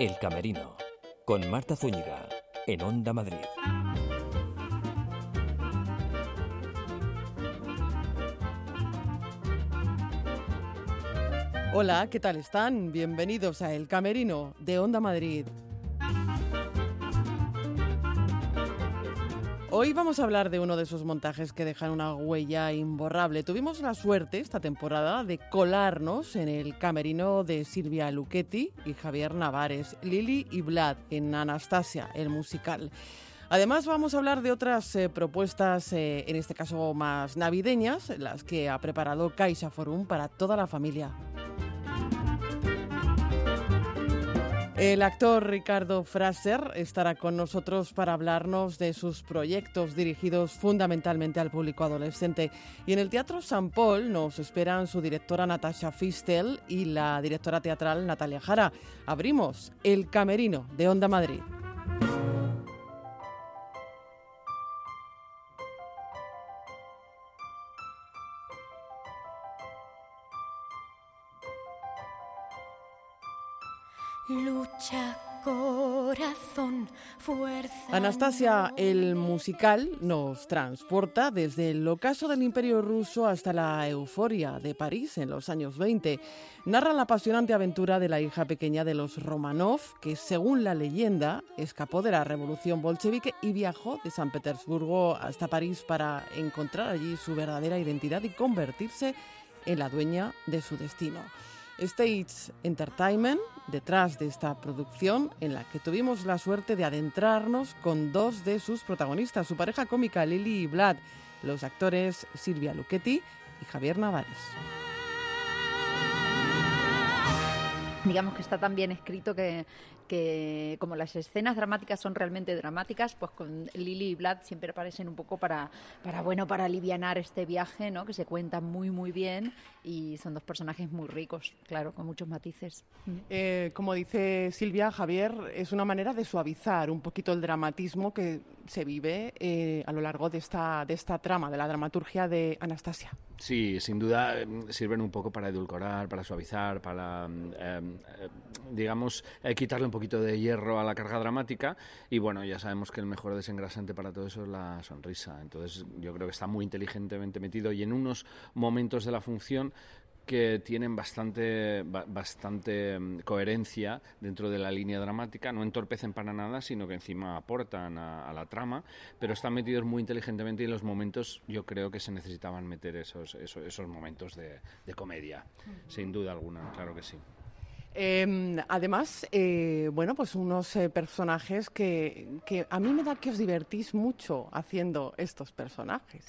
El Camerino, con Marta Zúñiga, en Onda Madrid. Hola, ¿qué tal están? Bienvenidos a El Camerino de Onda Madrid. Hoy vamos a hablar de uno de esos montajes que dejan una huella imborrable. Tuvimos la suerte esta temporada de colarnos en el camerino de Silvia Luchetti y Javier Navares, Lili y Vlad en Anastasia, el musical. Además vamos a hablar de otras eh, propuestas, eh, en este caso más navideñas, las que ha preparado Caixa Forum para toda la familia. El actor Ricardo Fraser estará con nosotros para hablarnos de sus proyectos dirigidos fundamentalmente al público adolescente. Y en el Teatro San Paul nos esperan su directora Natasha Fistel y la directora teatral Natalia Jara. Abrimos El Camerino de Onda Madrid. Corazón, fuerza. Anastasia, el musical, nos transporta desde el ocaso del Imperio ruso hasta la euforia de París en los años 20. Narra la apasionante aventura de la hija pequeña de los Romanov, que según la leyenda escapó de la revolución bolchevique y viajó de San Petersburgo hasta París para encontrar allí su verdadera identidad y convertirse en la dueña de su destino. Stage Entertainment, detrás de esta producción en la que tuvimos la suerte de adentrarnos con dos de sus protagonistas, su pareja cómica Lily y Vlad, los actores Silvia Luchetti y Javier Navares. digamos que está tan bien escrito que, que como las escenas dramáticas son realmente dramáticas, pues con Lily y Vlad siempre aparecen un poco para, para bueno, para alivianar este viaje, ¿no? Que se cuenta muy muy bien y son dos personajes muy ricos, claro, con muchos matices. Eh, como dice Silvia, Javier, es una manera de suavizar un poquito el dramatismo que se vive eh, a lo largo de esta, de esta trama, de la dramaturgia de Anastasia. Sí, sin duda sirven un poco para edulcorar, para suavizar, para, eh, digamos, quitarle un poquito de hierro a la carga dramática. Y bueno, ya sabemos que el mejor desengrasante para todo eso es la sonrisa. Entonces, yo creo que está muy inteligentemente metido y en unos momentos de la función que tienen bastante, bastante coherencia dentro de la línea dramática, no entorpecen para nada, sino que encima aportan a, la trama, pero están metidos muy inteligentemente y en los momentos yo creo que se necesitaban meter esos, esos, esos momentos de, de comedia, sin duda alguna, claro que sí. Eh, además, eh, bueno, pues unos eh, personajes que, que a mí me da que os divertís mucho haciendo estos personajes.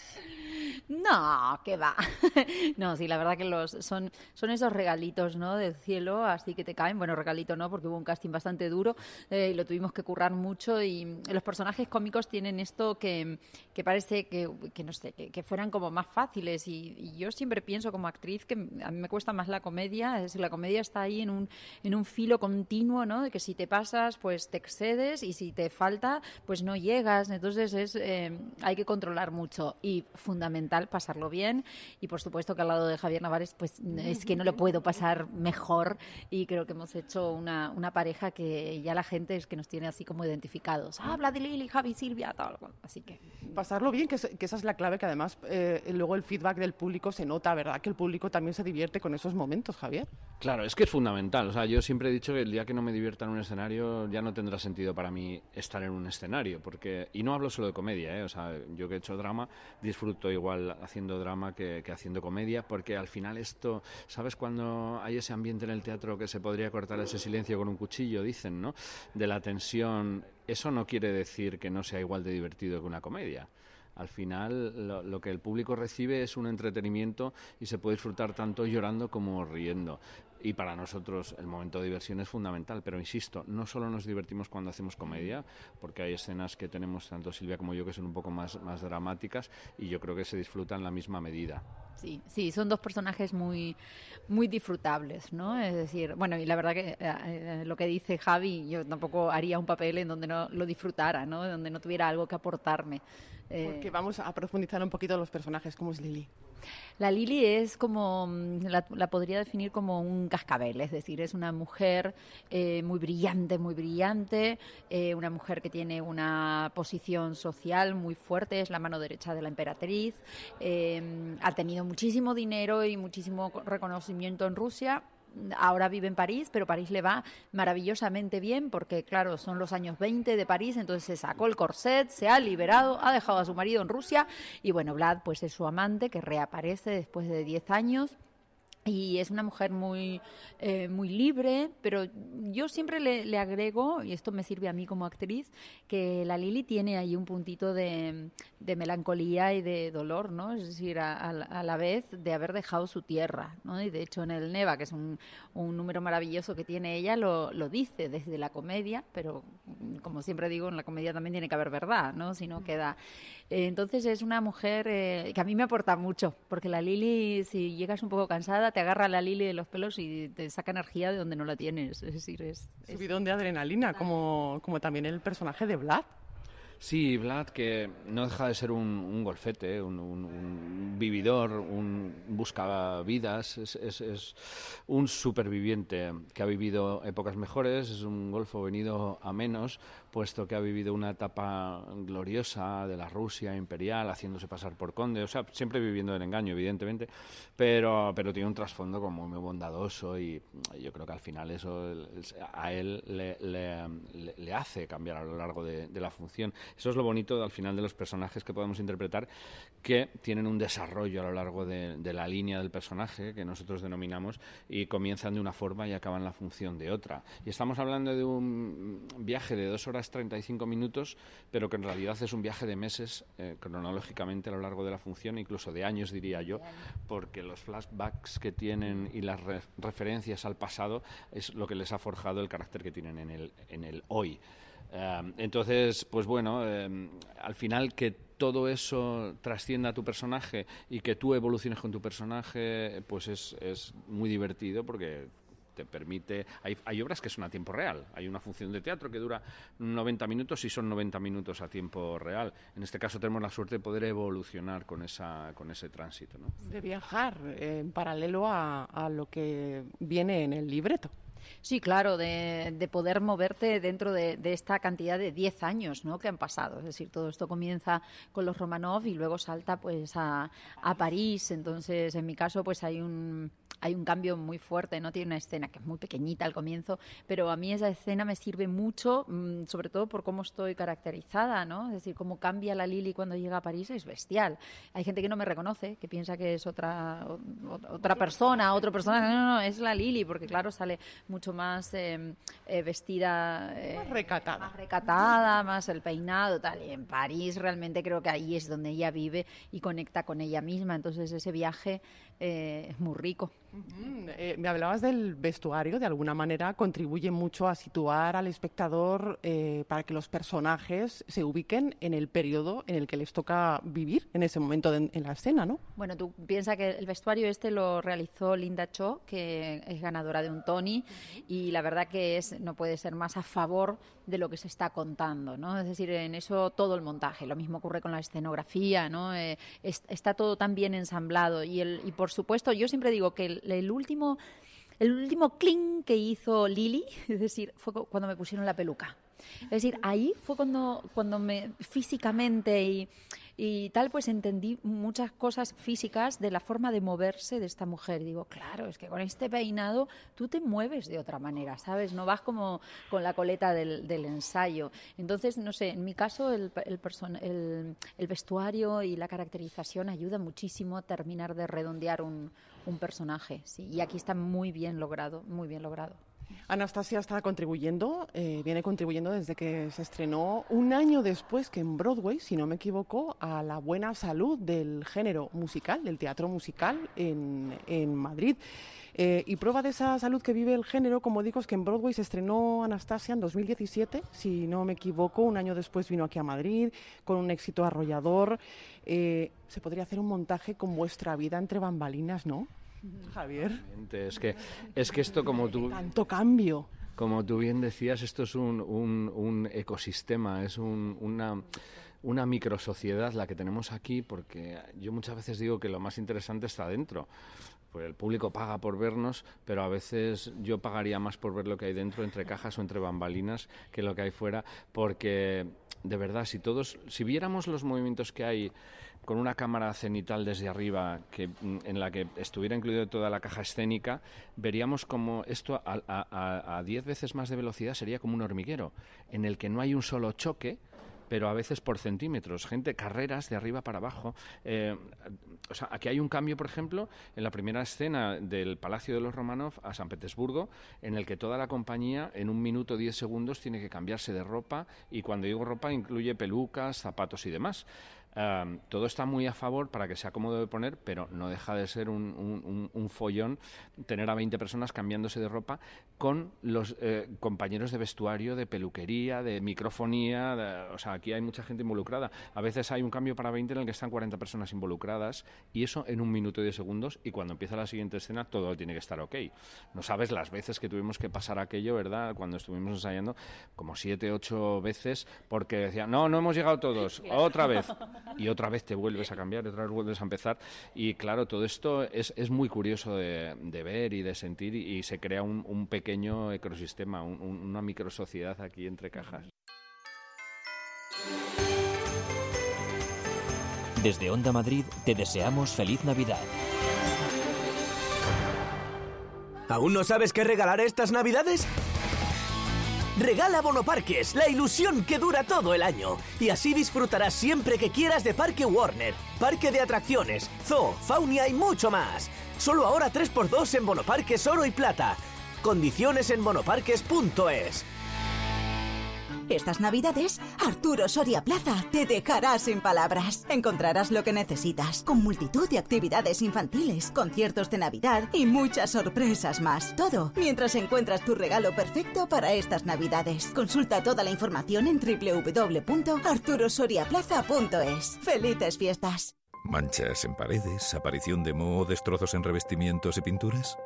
No, que va. no, sí, la verdad que los son, son esos regalitos, ¿no? Del cielo, así que te caen. Bueno, regalito no, porque hubo un casting bastante duro eh, y lo tuvimos que currar mucho. Y los personajes cómicos tienen esto que, que parece que, que, no sé, que, fueran como más fáciles. Y, yo siempre pienso como actriz que a mí me cuesta más la comedia. Es la comedia está ahí en un, en un filo continuo, ¿no? De que si te pasas, pues te excedes y si te falta, pues no llegas. Entonces es, eh, hay que controlar mucho y fundamental pasarlo bien y por supuesto que al lado de Javier Navares pues es que no lo puedo pasar mejor y creo que hemos hecho una, una pareja que ya la gente es que nos tiene así como identificados. Ah, habla de Lili, Javi, Silvia, tal. Así que... Pasarlo bien, que, esa es la clave que además eh, luego el feedback del público se nota, ¿verdad? Que el público también se divierte con esos momentos, Javier. Claro, es que es fundamental. O sea, yo siempre he dicho que el día que no me divierta en un escenario ya no tendrá sentido para mí estar en un escenario. porque Y no hablo solo de comedia, ¿eh? O sea, yo que he hecho drama disfruto igual haciendo drama que, haciendo comedia, porque al final esto, ¿sabes cuando hay ese ambiente en el teatro que se podría cortar ese silencio con un cuchillo, dicen, ¿no? De la tensión, eso no quiere decir que no sea igual de divertido que una comedia al final lo, que el público recibe es un entretenimiento y se puede disfrutar tanto llorando como riendo y para nosotros el momento de diversión es fundamental, pero insisto, no solo nos divertimos cuando hacemos comedia, porque hay escenas que tenemos tanto Silvia como yo que son un poco más, más dramáticas y yo creo que se disfrutan en la misma medida. Sí, sí, son dos personajes muy, muy disfrutables, ¿no? Es decir, bueno, y la verdad que eh, eh, lo que dice Javi, yo tampoco haría un papel en donde no lo disfrutara, ¿no? Donde no tuviera algo que aportarme. Eh, porque vamos a profundizar un poquito los personajes, como es Lili. La Lili es como, mm, la, podría definir como un cascabel, es decir, es una mujer eh, muy brillante, muy brillante, eh, una mujer que tiene una posición social muy fuerte, es la mano derecha de la emperatriz, eh, ha tenido muchísimo dinero y muchísimo reconocimiento en Rusia, ahora vive en París, pero París le va maravillosamente bien porque, claro, son los años 20 de París, entonces se sacó el corset, se ha liberado, ha dejado a su marido en Rusia y, bueno, Vlad pues es su amante que reaparece después de 10 años y es una mujer muy, eh, muy libre, pero yo siempre le, agrego, y esto me sirve a mí como actriz, que la Lili tiene ahí un puntito de, melancolía y de dolor, ¿no? Es decir, a, la vez de haber dejado su tierra, ¿no? Y de hecho en el Neva, que es un, un número maravilloso que tiene ella, lo, lo, dice desde la comedia, pero como siempre digo, en la comedia también tiene que haber verdad, ¿no? Si no queda... Eh, entonces es una mujer eh, que a mí me aporta mucho, porque la Lili, si llegas un poco cansada, te agarra la Lili de los pelos y te saca energía de donde no la tienes. Es decir, es... Subidón de adrenalina, como, como también el personaje de Vlad. Sí, Vlad, que no deja de ser un, golfete, un, vividor, un buscavidas, es, es, es, un superviviente que ha vivido épocas mejores, es un golfo venido a menos, puesto que ha vivido una etapa gloriosa de la Rusia imperial, haciéndose pasar por conde, o sea, siempre viviendo el engaño, evidentemente, pero, pero tiene un trasfondo como muy bondadoso y yo creo que al final eso a él le, hace cambiar a lo largo de, la función. Eso es lo bonito al final de los personajes que podemos interpretar, que tienen un desarrollo a lo largo de la línea del personaje, que nosotros denominamos, y comienzan de una forma y acaban la función de otra. Y estamos hablando de un viaje de dos horas 35 minutos, pero que en realidad es un viaje de meses eh, cronológicamente a lo largo de la función, incluso de años diría yo, porque los flashbacks que tienen y las referencias al pasado es lo que les ha forjado el carácter que tienen en el, en el hoy. Eh, entonces, pues bueno, eh, al final que todo eso trascienda a tu personaje y que tú evoluciones con tu personaje, pues es, es muy divertido porque te permite. Hay, hay, obras que son a tiempo real. Hay una función de teatro que dura 90 minutos y son 90 minutos a tiempo real. En este caso tenemos la suerte de poder evolucionar con, esa, con ese tránsito. ¿no? De viajar en paralelo a, a lo que viene en el libreto. Sí, claro, de, poder moverte dentro de, esta cantidad de 10 años ¿no? que han pasado. Es decir, todo esto comienza con los Romanov y luego salta pues a, a París. Entonces, en mi caso, pues hay un, hay un cambio muy fuerte, ¿no? Tiene una escena que es muy pequeñita al comienzo, pero a mí esa escena me sirve mucho, mm, sobre todo por cómo estoy caracterizada, ¿no? Es decir, cómo cambia la Lili cuando llega a París es bestial. Hay gente que no me reconoce, que piensa que es otra, otra persona, otra persona. No, no, no, es la Lili, porque claro, sale mucho más em, eh, vestida... Eh, más recatada. Más recatada, más el peinado, tal. Y en París realmente creo que ahí es donde ella vive y conecta con ella misma. Entonces ese viaje eh, es muy rico. Eh, me hablabas del vestuario, de alguna manera contribuye mucho a situar al espectador eh, para que los personajes se ubiquen en el periodo en el que les toca vivir en ese momento en la escena, ¿no? Bueno, tú piensas que el vestuario este lo realizó Linda Cho, que es ganadora de un Tony, y la verdad que es no puede ser más a favor de lo que se está contando, ¿no? Es decir, en eso todo el montaje. Lo mismo ocurre con la escenografía, ¿no? Eh, está todo tan bien ensamblado y, el, y por supuesto, yo siempre digo que el, último el último cling que hizo Lily, es decir, fue cuando me pusieron la peluca. Es decir, ahí fue cuando, cuando me físicamente y, tal, pues entendí muchas cosas físicas de la forma de moverse de esta mujer. Digo, claro, es que con este peinado tú te mueves de otra manera, ¿sabes? No vas como con la coleta del, ensayo. Entonces, no sé, en mi caso el, el, vestuario y la caracterización ayuda muchísimo a terminar de redondear un, personaje. Y aquí está muy bien logrado, muy bien logrado. Anastasia está contribuyendo, eh, viene contribuyendo desde que se estrenó un año después que en Broadway, si no me equivoco, a la buena salud del género musical, del teatro musical en, en Madrid. Eh, y prueba de esa salud que vive el género, como digo, es que en Broadway se estrenó Anastasia en 2017, si no me equivoco, un año después vino aquí a Madrid con un éxito arrollador. Eh, se podría hacer un montaje con vuestra vida entre bambalinas, ¿no? Javier. Es que, es que esto como tú... Tanto cambio. Como tú bien decías, esto es un, un, ecosistema, es un, una una microsociedad la que tenemos aquí, porque yo muchas veces digo que lo más interesante está dentro. Pues el público paga por vernos, pero a veces yo pagaría más por ver lo que hay dentro, entre cajas o entre bambalinas, que lo que hay fuera, porque de verdad, si todos, si viéramos los movimientos que hay con una cámara cenital desde arriba que, mm, en la que estuviera incluida toda la caja escénica, veríamos como esto a 10 veces más de velocidad sería como un hormiguero, en el que no hay un solo choque, pero a veces por centímetros. Gente, carreras de arriba para abajo. Eh, o sea, aquí hay un cambio, por ejemplo, en la primera escena del Palacio de los Romanov a San Petersburgo, en el que toda la compañía en un minuto diez segundos tiene que cambiarse de ropa y cuando digo ropa incluye pelucas, zapatos y demás todo está muy a favor para que sea cómodo de poner, pero no deja de ser un, un, follón tener a 20 personas cambiándose de ropa con los eh, compañeros de vestuario, de peluquería, de microfonía. o sea, aquí hay mucha gente involucrada. A veces hay un cambio para 20 en el que están 40 personas involucradas y eso en un minuto y 10 segundos y cuando empieza la siguiente escena todo tiene que estar ok. No sabes las veces que tuvimos que pasar aquello, ¿verdad? Cuando estuvimos ensayando como 7, 8 veces porque decían, no, no hemos llegado todos, otra vez y otra vez te vuelves a cambiar, otra vez vuelves a empezar. Y claro, todo esto es, es muy curioso de, ver y de sentir y, se crea un, pequeño ecosistema, un, una microsociedad aquí entre cajas. Desde Onda Madrid te deseamos feliz Navidad. ¿Aún no sabes qué regalar estas Navidades? Regala Bonoparques, la ilusión que dura todo el año. Y así disfrutarás siempre que quieras de Parque Warner, Parque de Atracciones, Zoo, Faunia y mucho más. Solo ahora 3x2 en Bonoparques Oro y Plata. Condiciones en bonoparques.es. Estas navidades, Arturo Soria Plaza te dejará sin palabras. Encontrarás lo que necesitas, con multitud de actividades infantiles, conciertos de Navidad y muchas sorpresas más. Todo mientras encuentras tu regalo perfecto para estas navidades. Consulta toda la información en www.arturosoriaplaza.es. ¡Felices fiestas! ¿Manchas en paredes, aparición de moho, destrozos en revestimientos y pinturas?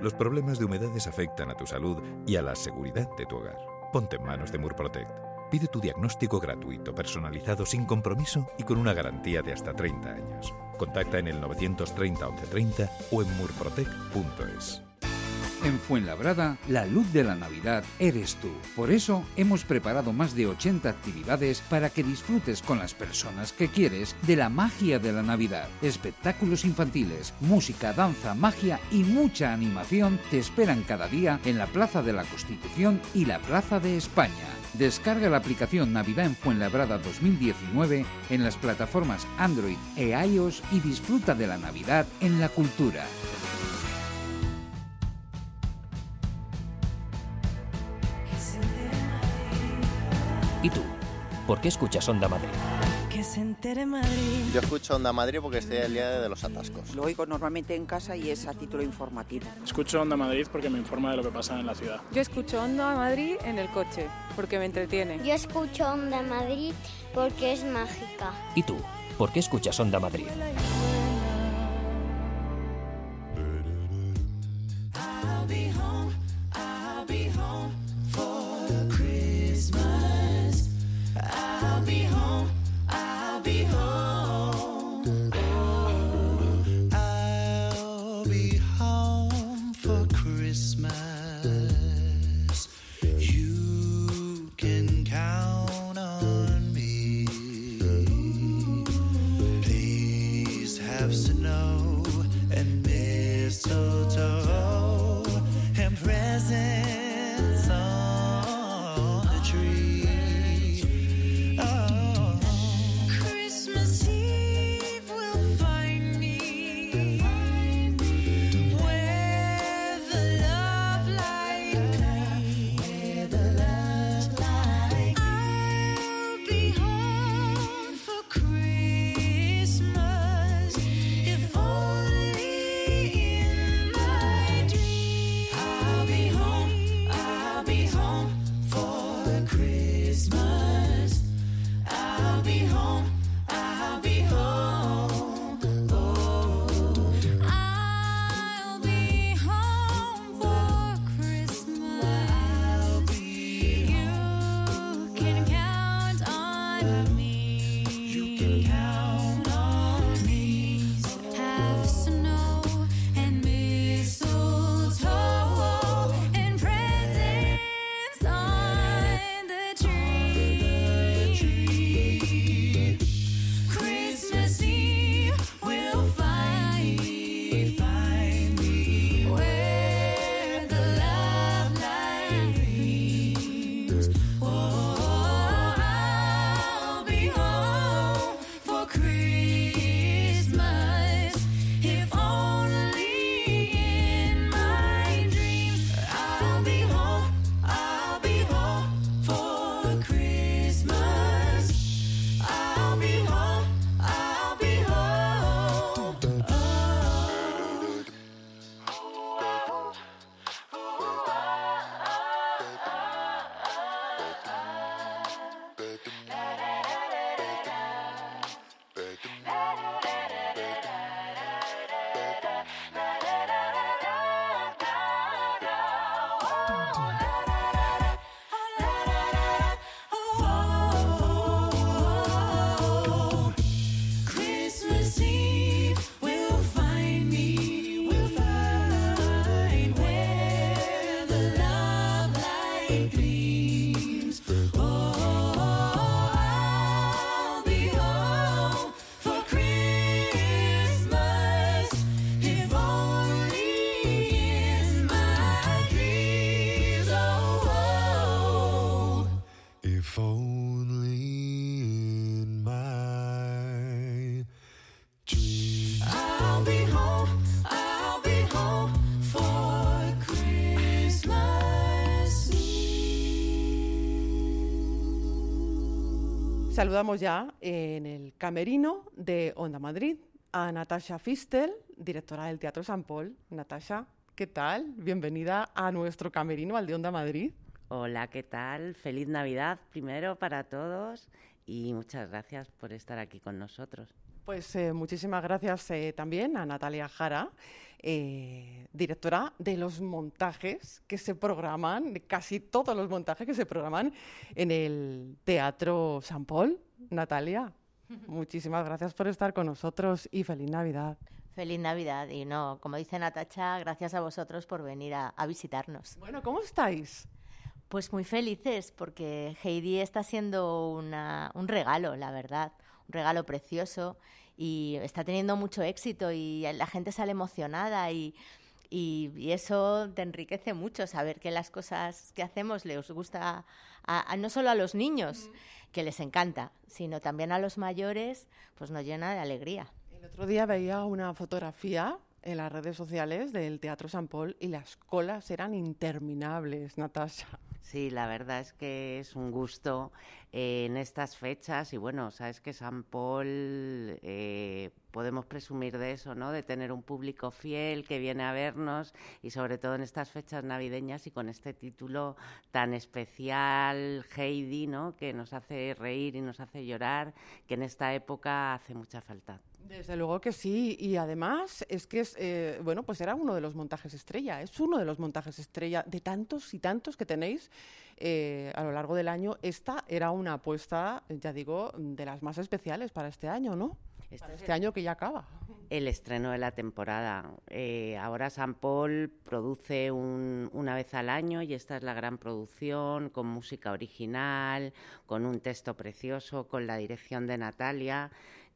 Los problemas de humedades afectan a tu salud y a la seguridad de tu hogar. Ponte en manos de Murprotect. Pide tu diagnóstico gratuito, personalizado, sin compromiso y con una garantía de hasta 30 años. Contacta en el 930 1130 o en murprotect.es. En Fuenlabrada, la luz de la Navidad eres tú. Por eso hemos preparado más de 80 actividades para que disfrutes con las personas que quieres de la magia de la Navidad. Espectáculos infantiles, música, danza, magia y mucha animación te esperan cada día en la Plaza de la Constitución y la Plaza de España. Descarga la aplicación Navidad en Fuenlabrada 2019 en las plataformas Android e iOS y disfruta de la Navidad en la cultura. ¿Y tú? ¿Por qué escuchas Onda Madrid? Que se entere Madrid. Yo escucho Onda Madrid porque estoy al día de los atascos. Lo oigo normalmente en casa y es a título informativo. Escucho Onda Madrid porque me informa de lo que pasa en la ciudad. Yo escucho Onda Madrid en el coche porque me entretiene. Yo escucho Onda Madrid porque es mágica. ¿Y tú? ¿Por qué escuchas Onda Madrid? Saludamos ya en el camerino de Onda Madrid a Natasha Fistel, directora del Teatro San Paul. Natasha, ¿qué tal? Bienvenida a nuestro camerino, al de Onda Madrid. Hola, ¿qué tal? Feliz Navidad primero para todos y muchas gracias por estar aquí con nosotros. Pues eh, muchísimas gracias eh, también a Natalia Jara, eh, directora de los montajes que se programan, casi todos los montajes que se programan en el Teatro San Paul. Natalia, muchísimas gracias por estar con nosotros y feliz Navidad. Feliz Navidad y no, como dice Natacha, gracias a vosotros por venir a, a visitarnos. Bueno, ¿cómo estáis? Pues muy felices porque Heidi está siendo una- un regalo, la verdad, un regalo precioso y está teniendo mucho éxito y la gente sale emocionada y, y- y eso te enriquece mucho, saber que las cosas que hacemos les gusta a- a- no solo a los niños, que les encanta, sino también a los mayores, pues nos llena de alegría. El otro día veía una fotografía en las redes sociales del Teatro San Paul y las colas eran interminables, Natasha. Sí, la verdad es que es un gusto eh, en estas fechas y bueno, sabes que San Paul eh, podemos presumir de eso, ¿no? De tener un público fiel que viene a vernos y sobre todo en estas fechas navideñas y con este título tan especial, Heidi, ¿no? Que nos hace reír y nos hace llorar, que en esta época hace mucha falta. Desde luego que sí, y además es que es, eh, bueno, pues era uno de los montajes estrella, es uno de los montajes estrella de tantos y tantos que tenéis eh, a lo largo del año. Esta era una apuesta, ya digo, de las más especiales para este año, ¿no? para este año que ya acaba. El estreno de la temporada. Eh, ahora San Paul produce un- una vez al año y esta es la gran producción con música original, con un texto precioso, con la dirección de Natalia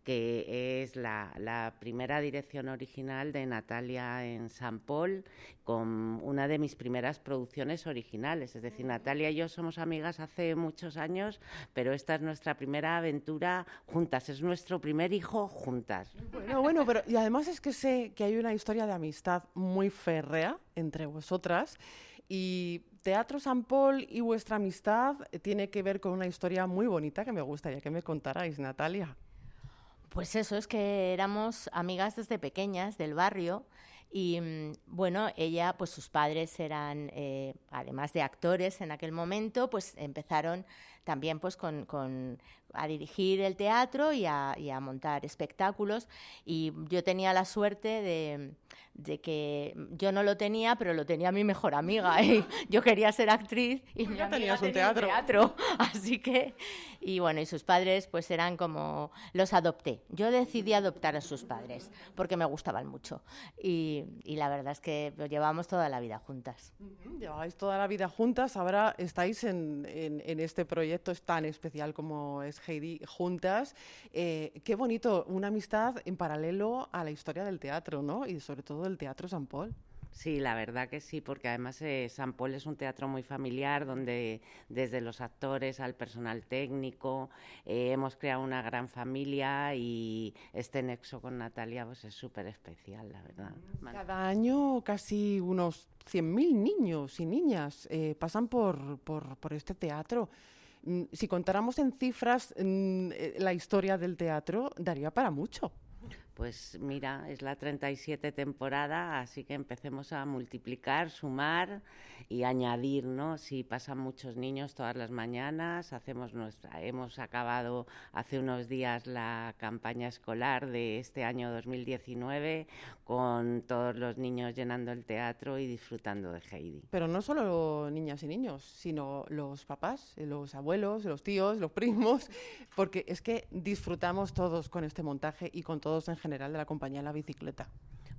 que es la, la primera dirección original de Natalia en San Paul, con una de mis primeras producciones originales. Es decir, Natalia y yo somos amigas hace muchos años, pero esta es nuestra primera aventura juntas, es nuestro primer hijo juntas. Bueno, bueno, pero y además es que sé que hay una historia de amistad muy férrea entre vosotras y Teatro San Paul y vuestra amistad eh, tiene que ver con una historia muy bonita que me gustaría que me contarais, Natalia. Pues eso, es que éramos amigas desde pequeñas del barrio y mm, bueno, ella, pues sus padres eran, eh, además de actores en aquel momento, pues empezaron también pues con, con- a dirigir el teatro y a, y a montar espectáculos y yo tenía la suerte de, de que yo no lo tenía, pero lo tenía mi mejor amiga y yo quería ser actriz y mi Ya tenías un tenía teatro. teatro, así que y bueno, y sus padres pues eran como los adopté. Yo decidí adoptar a sus padres porque me gustaban mucho y, y la verdad es que lo llevamos toda la vida juntas. Lleváis toda la vida juntas, ahora estáis en, en- en este proyecto es tan especial como es Heidi juntas. Eh, qué bonito, una amistad en paralelo a la historia del teatro, ¿no? Y sobre todo del Teatro San Paul. Sí, la verdad que sí, porque además eh, San Paul es un teatro muy familiar donde desde los actores al personal técnico eh, hemos creado una gran familia y este nexo con Natalia pues es súper especial, la verdad. Cada año casi unos 100.000 niños y niñas eh, pasan por, por, por este teatro. Mm, Si contáramos en cifras mm, eh, la historia del teatro, daría para mucho. Pues mira, es la 37 temporada, así que empecemos a multiplicar, sumar y añadir, ¿no? Si pasan muchos niños todas las mañanas, hacemos nuestra, hemos acabado hace unos días la campaña escolar de este año 2019 con todos los niños llenando el teatro y disfrutando de Heidi. Pero no solo niñas y niños, sino los papás, los abuelos, los tíos, los primos, porque es que disfrutamos todos con este montaje y con todos en general de la compañía La Bicicleta.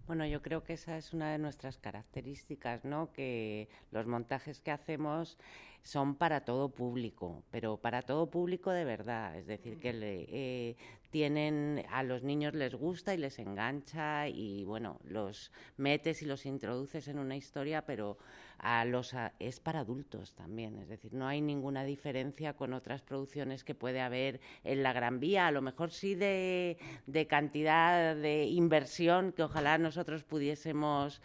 Bueno, yo creo que esa es una de nuestras características, ¿no? Que los montajes que hacemos son para todo público, pero para todo público de verdad. Es decir, que eh, tienen a los niños les gusta y les engancha y bueno, los metes y los introduces en una historia, pero a los a- es para adultos también. Es decir, no hay ninguna diferencia con otras producciones que puede haber en la Gran Vía. A lo mejor sí de, de cantidad de inversión que ojalá nosotros pudiésemos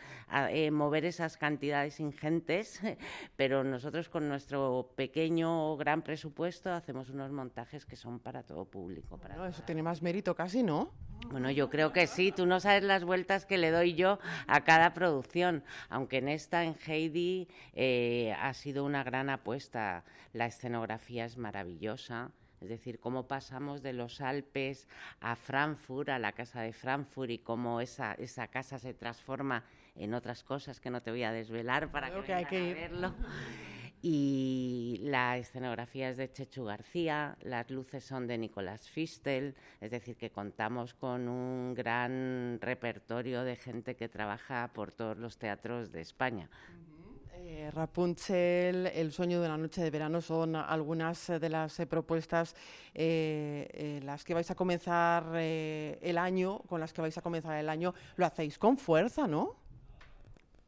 eh, mover esas cantidades ingentes, pero nosotros con nuestro pequeño o gran presupuesto hacemos unos montajes que son para todo público. Para No, eso tiene más mérito casi, ¿no? bueno, yo creo que sí. Tú no sabes las vueltas que le doy yo a cada producción. Aunque en esta, en Heidi, eh, ha sido una gran apuesta. La escenografía es maravillosa. Es decir, cómo pasamos de los Alpes a Frankfurt, a la casa de Frankfurt, y cómo esa, esa casa se transforma en otras cosas que no te voy a desvelar para Creo que, que hay a verlo. Y la escenografía es de Chechu García, las luces son de Nicolás Fistel, es decir, que contamos con un gran repertorio de gente que trabaja por todos los teatros de España. Eh, Rapunzel, El sueño de una noche de verano son algunas de las eh, propuestas eh, las que vais a comenzar el año, con las que vais a comenzar el año. Lo hacéis con fuerza, ¿no?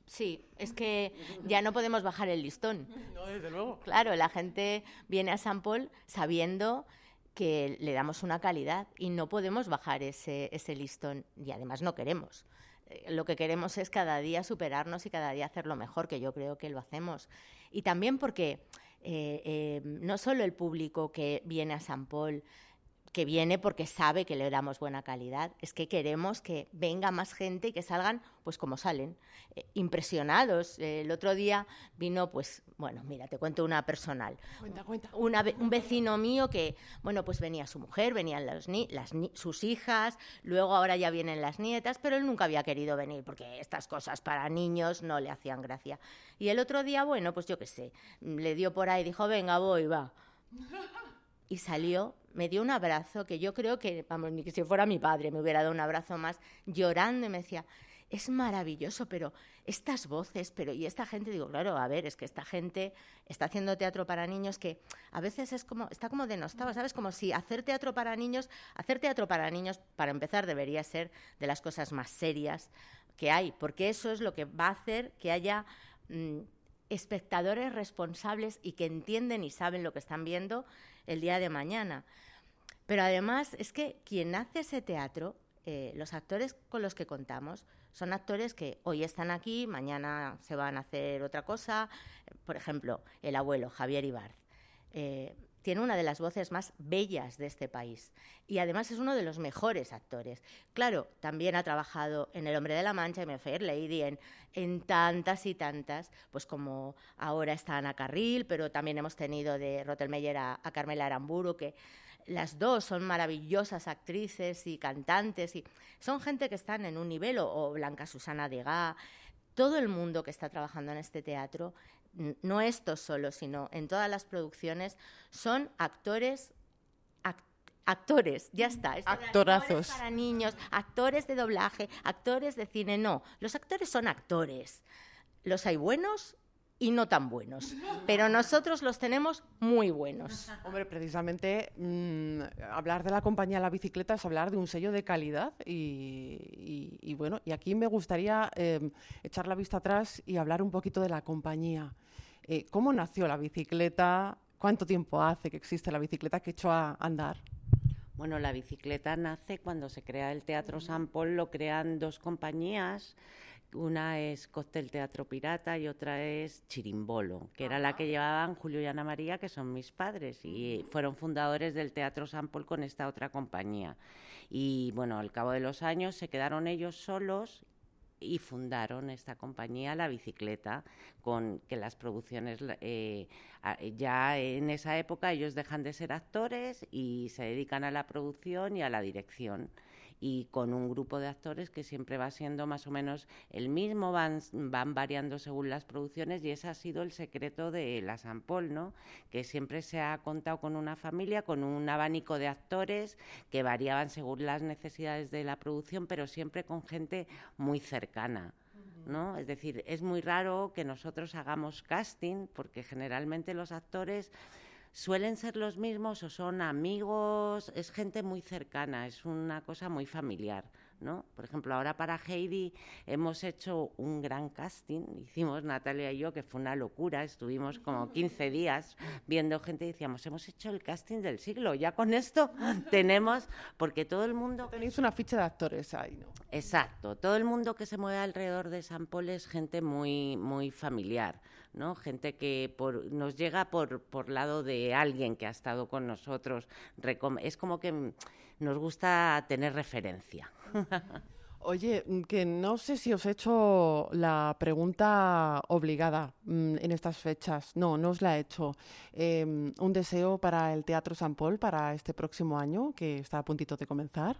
Sí, es que ya no podemos bajar el listón. No, desde luego. Claro, la gente viene a San Paul sabiendo que le damos una calidad y no podemos bajar ese, ese listón y además no queremos. Eh, Lo que queremos es cada día superarnos y cada día hacerlo mejor, que yo creo que lo hacemos. Y también porque eh, eh, no solo el público que viene a San Paul, que viene porque sabe que le damos buena calidad, es que queremos que venga más gente y que salgan pues como salen, eh, impresionados. Eh, el otro día vino, pues, bueno, mira, te cuento una personal. Cuenta, cuenta. Una un vecino mío que, bueno, pues venía su mujer, venían los ni- las ni- sus hijas, luego ahora ya vienen las nietas, pero él nunca había querido venir porque estas cosas para niños no le hacían gracia. Y el otro día, bueno, pues yo qué sé, le dio por ahí, dijo, venga, voy, va y salió, me dio un abrazo que yo creo que, vamos, ni que si fuera mi padre me hubiera dado un abrazo más, llorando y me decía, es maravilloso, pero estas voces, pero y esta gente, digo, claro, a ver, es que esta gente está haciendo teatro para niños que a veces es como, está como denostado, ¿sabes? Como si hacer teatro para niños, hacer teatro para niños, para empezar, debería ser de las cosas más serias que hay, porque eso es lo que va a hacer que haya mm, espectadores responsables y que entienden y saben lo que están viendo el día de mañana. Pero además es que quien hace ese teatro, eh, los actores con los que contamos, son actores que hoy están aquí, mañana se van a hacer otra cosa. Por ejemplo, el abuelo, Javier Ibarz. eh, tiene una de las voces más bellas de este país y además es uno de los mejores actores. Claro, también ha trabajado en El hombre de la mancha, en Fair Lady, en, en tantas y tantas, pues como ahora está Ana Carril, pero también hemos tenido de Rottelmeier a, a Carmela Aramburu, que las dos son maravillosas actrices y cantantes y son gente que están en un nivel, o, Blanca Susana Degá, todo el mundo que está trabajando en este teatro, no estos solo, sino en todas las producciones, son actores ac- actores, ya está. Actorazos. actores para niños, actores de doblaje, actores de cine, no. Los actores son actores. Los hay buenos y no tan buenos, pero nosotros los tenemos muy buenos. Hombre, precisamente mm, hablar de la compañía La Bicicleta es hablar de un sello de calidad y, y- y bueno, y aquí me gustaría eh, echar la vista atrás y hablar un poquito de la compañía. Eh, ¿Cómo nació la bicicleta? ¿Cuánto tiempo hace que existe la bicicleta que echó a andar? Bueno, la bicicleta nace cuando se crea el Teatro San Paul, lo crean dos compañías. Una es Cóctel Teatro Pirata y otra es Chirimbolo, que era la que llevaban Julio y Ana María, que son mis padres, y fueron fundadores del Teatro San Paul con esta otra compañía. Y bueno, al cabo de los años se quedaron ellos solos y fundaron esta compañía La Bicicleta, con que las producciones eh, ya en esa época ellos dejan de ser actores y se dedican a la producción y a la dirección y con un grupo de actores que siempre va siendo más o menos el mismo, van, van variando según las producciones y ese ha sido el secreto de la San Paul, ¿no? Que siempre se ha contado con una familia, con un abanico de actores que variaban según las necesidades de la producción, pero siempre con gente muy cercana. ¿No? Es decir, es muy raro que nosotros hagamos casting porque generalmente los actores suelen ser los mismos o son amigos, es gente muy cercana, es una cosa muy familiar, ¿no? Por ejemplo, ahora para Heidi hemos hecho un gran casting, hicimos Natalia y yo, que fue una locura, estuvimos como 15 días viendo gente y decíamos, hemos hecho el casting del siglo, ya con esto tenemos, porque todo el mundo... Tenéis una ficha de actores ahí, ¿no? Exacto, todo el mundo que se mueve alrededor de San Paul es gente muy, muy familiar, ¿no? Gente que por, nos llega por, por lado de alguien que ha estado con nosotros. Es como que mm, nos gusta tener referencia. Oye, mm, que no sé si os he hecho la pregunta obligada mm, en estas fechas. No, no os la he hecho. Eh, ¿Un deseo para el Teatro San Paul para este próximo año que está a puntito de comenzar?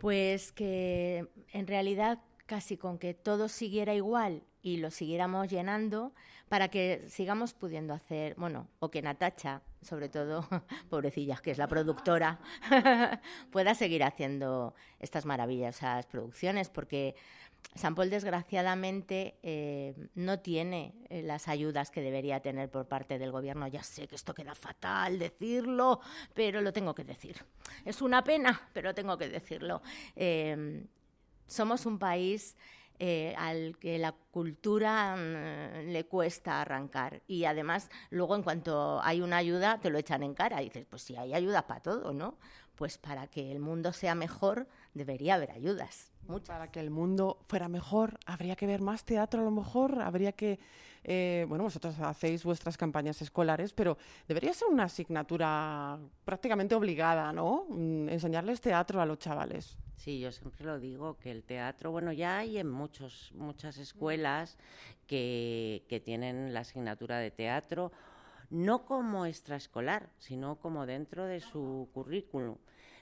Pues que en realidad casi con que todo siguiera igual y lo siguiéramos llenando para que sigamos pudiendo hacer, bueno, o que Natacha, sobre todo, pobrecilla, que es la productora, pueda seguir haciendo estas maravillosas producciones, porque San Paul, desgraciadamente, eh, no tiene eh, las ayudas que debería tener por parte del gobierno. Ya sé que esto queda fatal decirlo, pero lo tengo que decir. Es una pena, pero tengo que decirlo. Eh, somos un país eh, al que la cultura mm, le cuesta arrancar y además luego en cuanto hay una ayuda te lo echan en cara y dices pues si hay ayuda para todo no pues para que el mundo sea mejor debería haber ayudas Para que el mundo fuera mejor, habría que ver más teatro a lo mejor, habría que, eh, bueno, vosotros hacéis vuestras campañas escolares, pero debería ser una asignatura prácticamente obligada, ¿no? Mm, Enseñarles teatro a los chavales. Sí, yo siempre lo digo, que el teatro, bueno, ya hay en muchos, muchas escuelas que, que tienen la asignatura de teatro, no como extraescolar, sino como dentro de su currículum.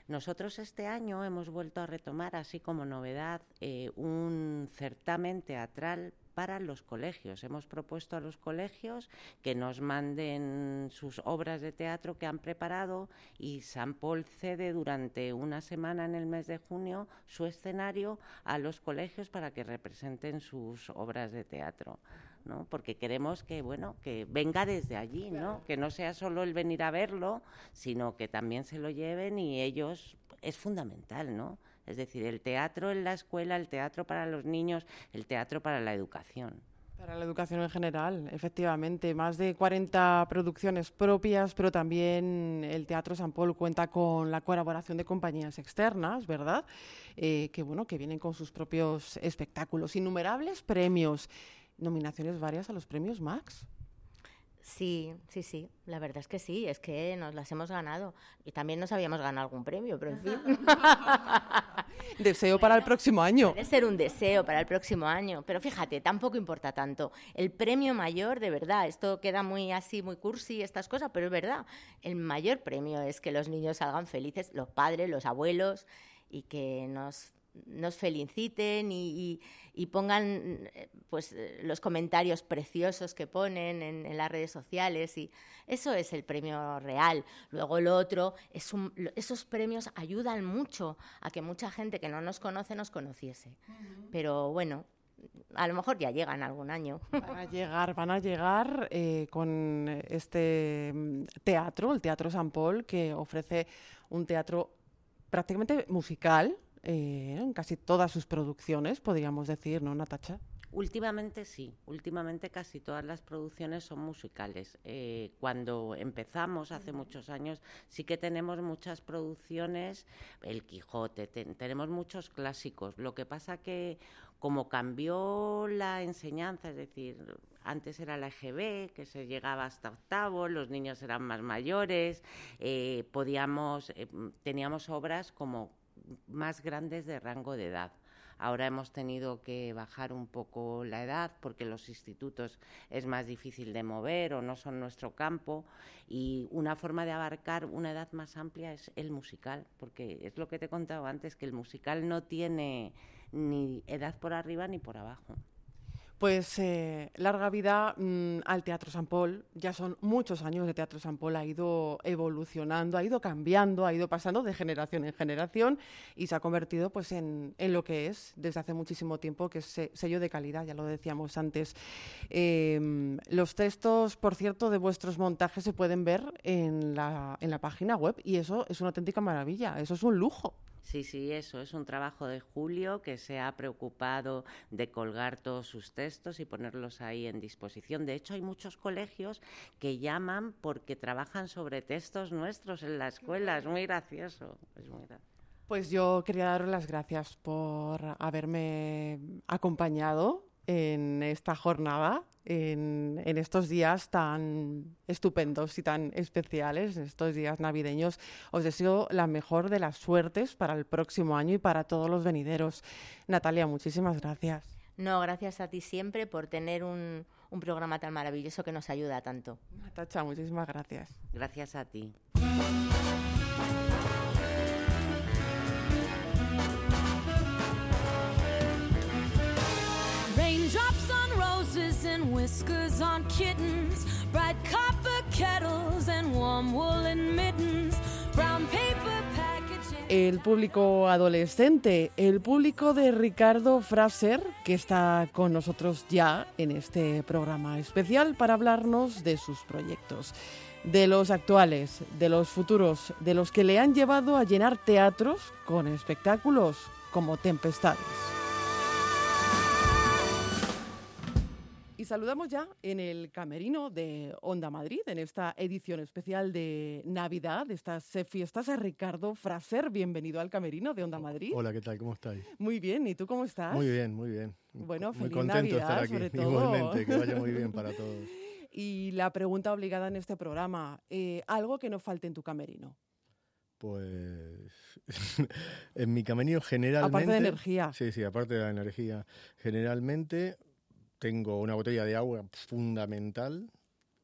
Nosotros este año hemos vuelto a retomar, así como novedad, eh, un certamen teatral para los colegios. Hemos propuesto a los colegios que nos manden sus obras de teatro que han preparado y San Paul cede durante una semana en el mes de junio su escenario a los colegios para que representen sus obras de teatro. ¿no? Porque queremos que, bueno, que venga desde allí, ¿no? Que no sea solo el venir a verlo, sino que también se lo lleven y ellos es fundamental, ¿no? Es decir, el teatro en la escuela, el teatro para los niños, el teatro para la educación. Para la educación en general, efectivamente. Más de 40 producciones propias, pero también el Teatro San Paul cuenta con la colaboración de compañías externas, ¿verdad? Eh, que, bueno, que vienen con sus propios espectáculos. Innumerables premios. Nominaciones varias a los premios Max. Sí, sí, sí, la verdad es que sí, es que nos las hemos ganado. Y también nos habíamos ganado algún premio, pero en fin. Deseo para el próximo año. Puede ser un deseo para el próximo año, pero fíjate, tampoco importa tanto. El premio mayor, de verdad, esto queda muy así, muy cursi, estas cosas, pero es verdad. El mayor premio es que los niños salgan felices, los padres, los abuelos, y que nos nos feliciten y, y- y pongan eh, pues eh, los comentarios preciosos que ponen en, en las redes sociales y eso es el premio real. Luego lo otro es un- esos premios ayudan mucho a que mucha gente que no nos conoce nos conociese. Pero bueno, a lo mejor ya llegan algún año. Van a llegar, van a llegar eh, con este mm, teatro, el Teatro San Paul, que ofrece un teatro prácticamente musical eh, en casi todas sus producciones, podríamos decir, ¿no, Natacha? Últimamente sí, últimamente casi todas las producciones son musicales. Eh, cuando empezamos hace muchos años sí que tenemos muchas producciones, El Quijote, ten- tenemos muchos clásicos. Lo que pasa que como cambió la enseñanza, es decir, antes era la EGB, que se llegaba hasta octavo, los niños eran más mayores, eh, podíamos, eh, teníamos obras como más grandes de rango de edad. Ahora hemos tenido que bajar un poco la edad porque los institutos es más difícil de mover o no son nuestro campo y una forma de abarcar una edad más amplia es el musical, porque es lo que te he contado antes, que el musical no tiene ni edad por arriba ni por abajo. Pues eh, larga vida mm, al Teatro San Paul. Ya son muchos años de Teatro San Paul. Ha ido evolucionando, ha ido cambiando, ha ido pasando de generación en generación y se ha convertido pues, en, en lo que es desde hace muchísimo tiempo, que es se- sello de calidad, ya lo decíamos antes. Eh, los textos, por cierto, de vuestros montajes se pueden ver en la, en la página web y eso es una auténtica maravilla. Eso es un lujo. Sí, sí, eso es un trabajo de Julio que se ha preocupado de colgar todos sus textos y ponerlos ahí en disposición. De hecho, hay muchos colegios que llaman porque trabajan sobre textos nuestros en la escuela. Es muy gracioso. Pues yo quería daros las gracias por haberme acompañado en esta jornada, en, en estos días tan estupendos y tan especiales, en estos días navideños. Os deseo la mejor de las suertes para el próximo año y para todos los venideros. Natalia, muchísimas gracias. No, gracias a ti siempre por tener un, un programa tan maravilloso que nos ayuda tanto. Natacha, muchísimas gracias. Gracias a ti. El público adolescente, el público de Ricardo Fraser, que está con nosotros ya en este programa especial para hablarnos de sus proyectos, de los actuales, de los futuros, de los que le han llevado a llenar teatros con espectáculos como Tempestades. Y saludamos ya en el camerino de Onda Madrid, en esta edición especial de Navidad, de estas eh, fiestas, a Ricardo Fraser. Bienvenido al camerino de Onda Madrid. Hola, ¿qué tal? ¿Cómo estáis? Muy bien, ¿y tú cómo estás? Muy bien, muy bien. Bueno, muy feliz contento de Navidad, estar aquí. sobre todo. Igualmente, que vaya muy bien para todos. Y la pregunta obligada en este programa, eh, algo que no falte en tu camerino. Pues en mi camerino generalmente... Aparte de energía. Sí, sí, aparte de la energía. Generalmente tengo una botella de agua fundamental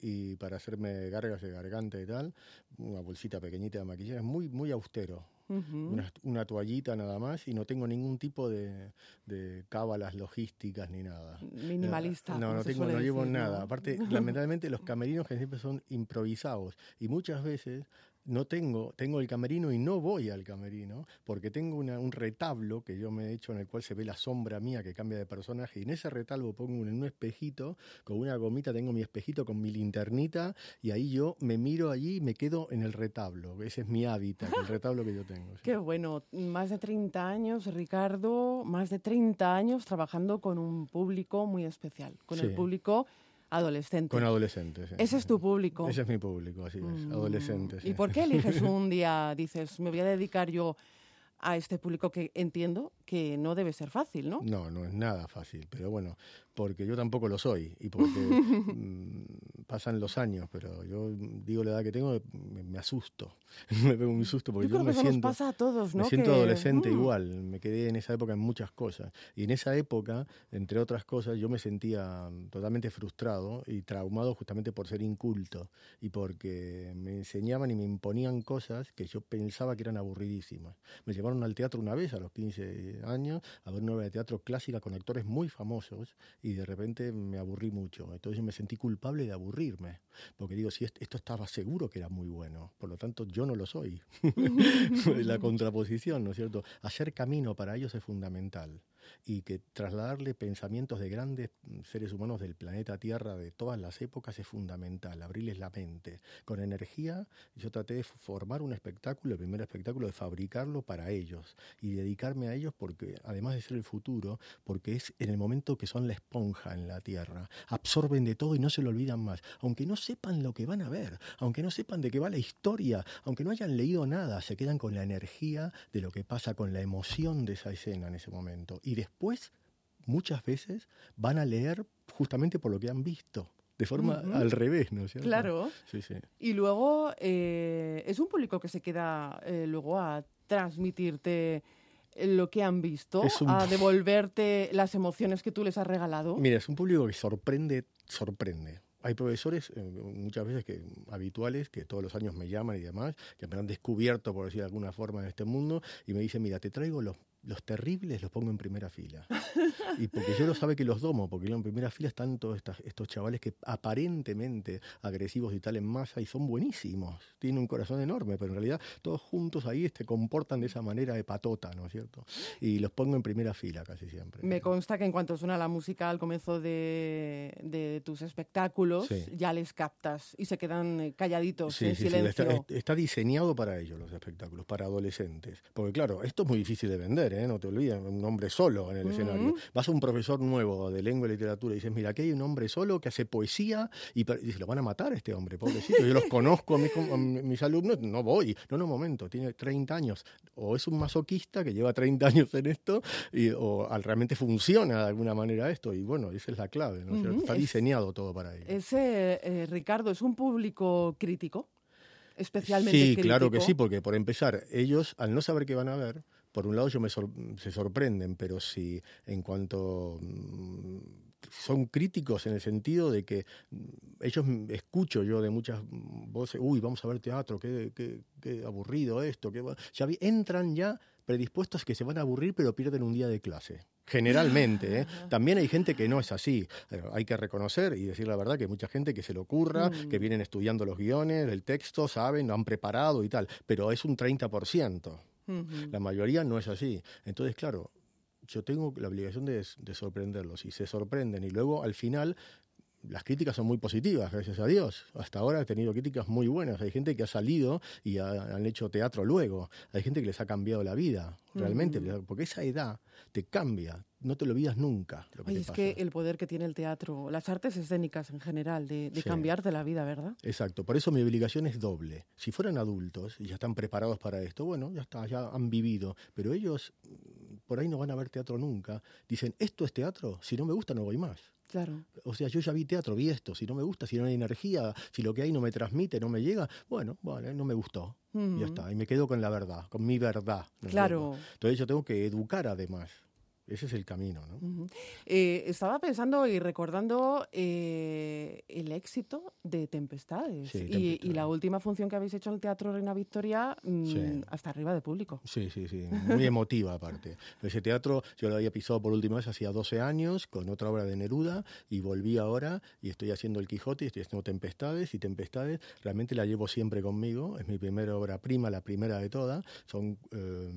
y para hacerme gargas de garganta y tal, una bolsita pequeñita de maquillaje, es muy, muy austero. Una, una toallita nada más y no tengo ningún tipo de, de cábalas logísticas ni nada. Minimalista, No, no tengo, no llevo decir, ¿no? nada. Aparte, lamentablemente los camerinos que siempre son improvisados y muchas veces no tengo, tengo el camerino y no voy al camerino porque tengo una- un retablo que yo me he hecho en el cual se ve la sombra mía que cambia de personaje y en ese retablo pongo en un espejito, con una gomita tengo mi espejito con mi linternita y ahí yo me miro allí y me quedo en el retablo. Ese es mi hábitat, el retablo que yo tengo. sí. Qué bueno, más de 30 años, Ricardo, más de 30 años trabajando con un público muy especial, con el público adolescente. Con adolescentes. sí. Ese es tu público. Ese es mi público, así es, Mm. adolescentes. ¿Y sí. por qué eliges un día, dices, me voy a dedicar yo a este público que entiendo que no debe ser fácil, ¿no? No, no es nada fácil, pero bueno, porque yo tampoco lo soy y porque mm, pasan los años, pero yo digo la edad que tengo, me, me asusto, me pego un susto porque Yo yo, creo me que eso nos siento, pasa a todos, ¿no? me siento Que, adolescente mm. igual, me quedé en esa época en muchas cosas y en esa época, entre otras cosas, yo me sentía totalmente frustrado y traumado justamente por ser inculto y porque me enseñaban y me imponían cosas que yo pensaba que eran aburridísimas. Me llevaron al teatro una vez a los 15 años a ver una obra de teatro clásica con actores muy famosos y de repente me aburrí mucho. Entonces me sentí culpable de aburrirme, porque digo, si est- esto estaba seguro que era muy bueno, por lo tanto yo no lo soy. La contraposición, ¿no es cierto? Hacer camino para ellos es fundamental y que trasladarle pensamientos de grandes mm, seres humanos del planeta Tierra de todas las épocas es fundamental, abrirles la mente. Con energía yo traté de formar un espectáculo, el primer espectáculo, de fabricarlo para ellos y dedicarme a ellos porque, además de ser el futuro, porque es en el momento que son la esponja en la Tierra, absorben de todo y no se lo olvidan más, aunque no sepan lo que van a ver, aunque no sepan de qué va la historia, aunque no hayan leído nada, se quedan con la energía de lo que pasa, con la emoción de esa escena en ese momento. Y después muchas veces van a leer justamente por lo que han visto. De forma Ujú. al revés, ¿no es cierto? Claro. Sí, sí. Y luego eh, es un público que se queda eh, luego a transmitirte lo que han visto, un- a devolverte las emociones que tú les has regalado. Mira, es un público que sorprende, sorprende. Hay profesores, eh, muchas veces que habituales, que todos los años me llaman y demás, que me han descubierto, por decir de alguna forma, en este mundo, y me dicen, mira, te traigo los, los terribles, los pongo en primera fila. Y porque yo lo sabe que los domo, porque en primera fila están todos estas- estos chavales que aparentemente agresivos y tal en masa y son buenísimos. Tienen un corazón enorme, pero en realidad todos juntos ahí se comportan de esa manera de patota, ¿no es cierto? Y los pongo en primera fila casi siempre. Me consta que en cuanto suena la música al comienzo de, de tus espectáculos, Sí. ya les captas y se quedan eh, calladitos Sí, en sí, silencio. Está, está diseñado para ellos los espectáculos, para adolescentes. Porque claro, esto es muy difícil de vender, ¿eh? no te olvides, un hombre solo en el escenario. Vas a un profesor nuevo de lengua y literatura y dices, mira, aquí hay un hombre solo que hace poesía y, y dice, lo van a matar a este hombre, pobrecito. Yo los conozco a mis, a mis alumnos, no voy. No, no, momento, tiene 30 años. O es un masoquista que lleva 30 años en esto y, o al- realmente funciona de alguna manera esto. Y bueno, esa es la clave, ¿no Está es- diseñado todo para ello. Ese, eh, Ricardo, es un público crítico, especialmente Sí, crítico. claro que sí, porque por empezar, ellos al no saber qué van a ver, por un lado yo me sor- se sorprenden, pero si en cuanto mm, son críticos en el sentido de que mm, ellos mm, escucho yo de muchas mm, voces, uy, vamos a ver teatro, qué, qué, qué aburrido esto, qué, va-". ya vi- entran ya predispuestos que se van a aburrir pero pierden un día de clase. Generalmente, ¿eh? también hay gente que no es así. Eh, hay que reconocer y decir la verdad que hay mucha gente que se le ocurra, Mm. que vienen estudiando los guiones, el texto, saben, lo han preparado y tal, pero es un 30%. La mayoría no es así. Entonces, claro, yo tengo la obligación de, de sorprenderlos. Y se sorprenden. Y luego al final las críticas son muy positivas, gracias a Dios. Hasta ahora he tenido críticas muy buenas. Hay gente que ha salido y ha- han hecho teatro luego. Hay gente que les ha cambiado la vida, realmente, Mm. porque esa edad te cambia. No te lo olvidas nunca. Lo que Oye, te es pasa. que el poder que tiene el teatro, las artes escénicas en general, de, de Sí. cambiarte la vida, ¿verdad? Exacto, por eso mi obligación es doble. Si fueran adultos y ya están preparados para esto, bueno, ya está, ya han vivido, pero ellos mm, por ahí no van a ver teatro nunca. Dicen, ¿esto es teatro? Si no me gusta, no voy más. Claro. O sea, yo ya vi teatro, vi esto, si no me gusta, si no hay energía, si lo que hay no me transmite, no me llega, bueno, vale, no me gustó. Y Ujú. ya está, y me quedo con la verdad, con mi verdad. ¿no es Claro. Entonces yo tengo que educar además. Ese es el camino, ¿no? Eh, estaba pensando y recordando eh, el éxito de Tempestades. Sí, y, y la última función que habéis hecho en el Teatro Reina Victoria, mm, Sí. hasta arriba de público. Sí, sí, sí, muy emotiva aparte. Ese teatro yo lo había pisado por última vez hacía 12 años con otra obra de Neruda y volví ahora y estoy haciendo El Quijote y estoy haciendo Tempestades y Tempestades realmente la llevo siempre conmigo, es mi primera obra prima, la primera de todas, son eh,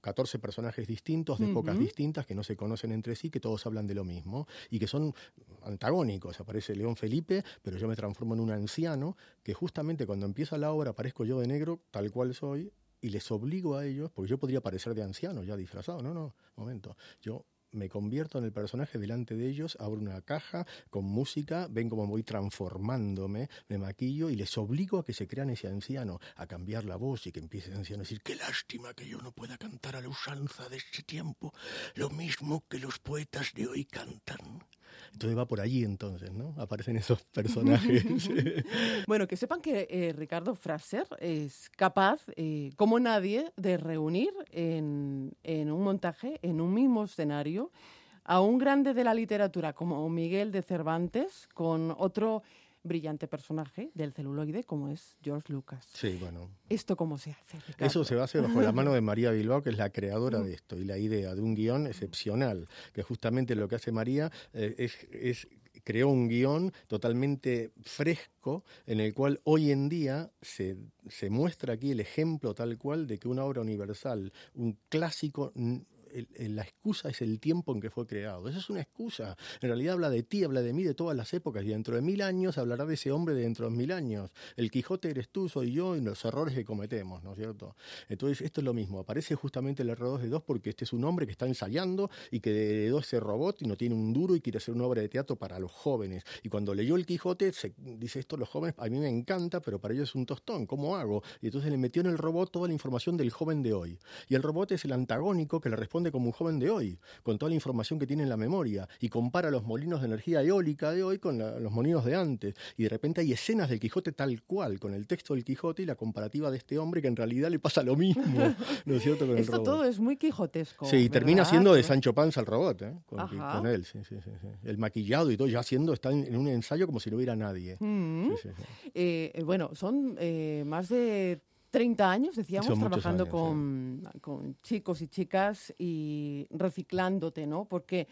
14 personajes distintos de épocas Ujú. distintas que no se conocen entre sí, que todos hablan de lo mismo y que son antagónicos. Aparece León Felipe, pero yo me transformo en un anciano que justamente cuando empieza la obra aparezco yo de negro, tal cual soy, y les obligo a ellos, porque yo podría parecer de anciano ya disfrazado, no, no, momento, yo me convierto en el personaje delante de ellos, abro una caja con música, ven cómo voy transformándome, me maquillo y les obligo a que se crean ese anciano, a cambiar la voz y que empiece ese anciano a decir, qué lástima que yo no pueda cantar a la usanza de este tiempo, lo mismo que los poetas de hoy cantan. Entonces va por allí entonces, ¿no? Aparecen esos personajes. Bueno, que sepan que eh, Ricardo Fraser es capaz, eh, como nadie, de reunir en, en un montaje, en un mismo escenario, a un grande de la literatura como Miguel de Cervantes con otro brillante personaje del celuloide como es George Lucas. Sí, bueno. ¿Esto cómo se hace? Ricardo? Eso se hace bajo la mano de María Bilbao, que es la creadora de esto, y la idea de un guion excepcional, que justamente lo que hace María eh, es, es creó un guion totalmente fresco en el cual hoy en día se, se muestra aquí el ejemplo tal cual de que una obra universal, un clásico, la excusa es el tiempo en que fue creado. Eso es una excusa. En realidad habla de ti, habla de mí, de todas las épocas. Y dentro de mil años hablará de ese hombre de dentro de mil años. El Quijote eres tú, soy yo, y los errores que cometemos, ¿no es cierto? Entonces, esto es lo mismo. Aparece justamente el error 2 de 2 porque este es un hombre que está ensayando y que heredó ese robot y no tiene un duro y quiere hacer una obra de teatro para los jóvenes. Y cuando leyó el Quijote, se dice esto los jóvenes, a mí me encanta, pero para ellos es un tostón. ¿Cómo hago? Y entonces le metió en el robot toda la información del joven de hoy. Y el robot es el antagónico que le responde responde como un joven de hoy, con toda la información que tiene en la memoria, y compara los molinos de energía eólica de hoy con la- los molinos de antes. Y de repente hay escenas del Quijote tal cual, con el texto del Quijote y la comparativa de este hombre que en realidad le pasa lo mismo, ¿no es cierto? Con el Esto robot. todo es muy quijotesco. Sí, y termina ¿verdad? siendo de Sancho Panza el robot, ¿eh? con, él, sí, sí, sí, sí. El maquillado y todo, ya haciendo, está en, en un ensayo como si no hubiera nadie. Mm. Eh, eh, bueno, son eh, más de 30 años, decíamos, Son trabajando años, con, con chicos y chicas y reciclándote, ¿no? Porque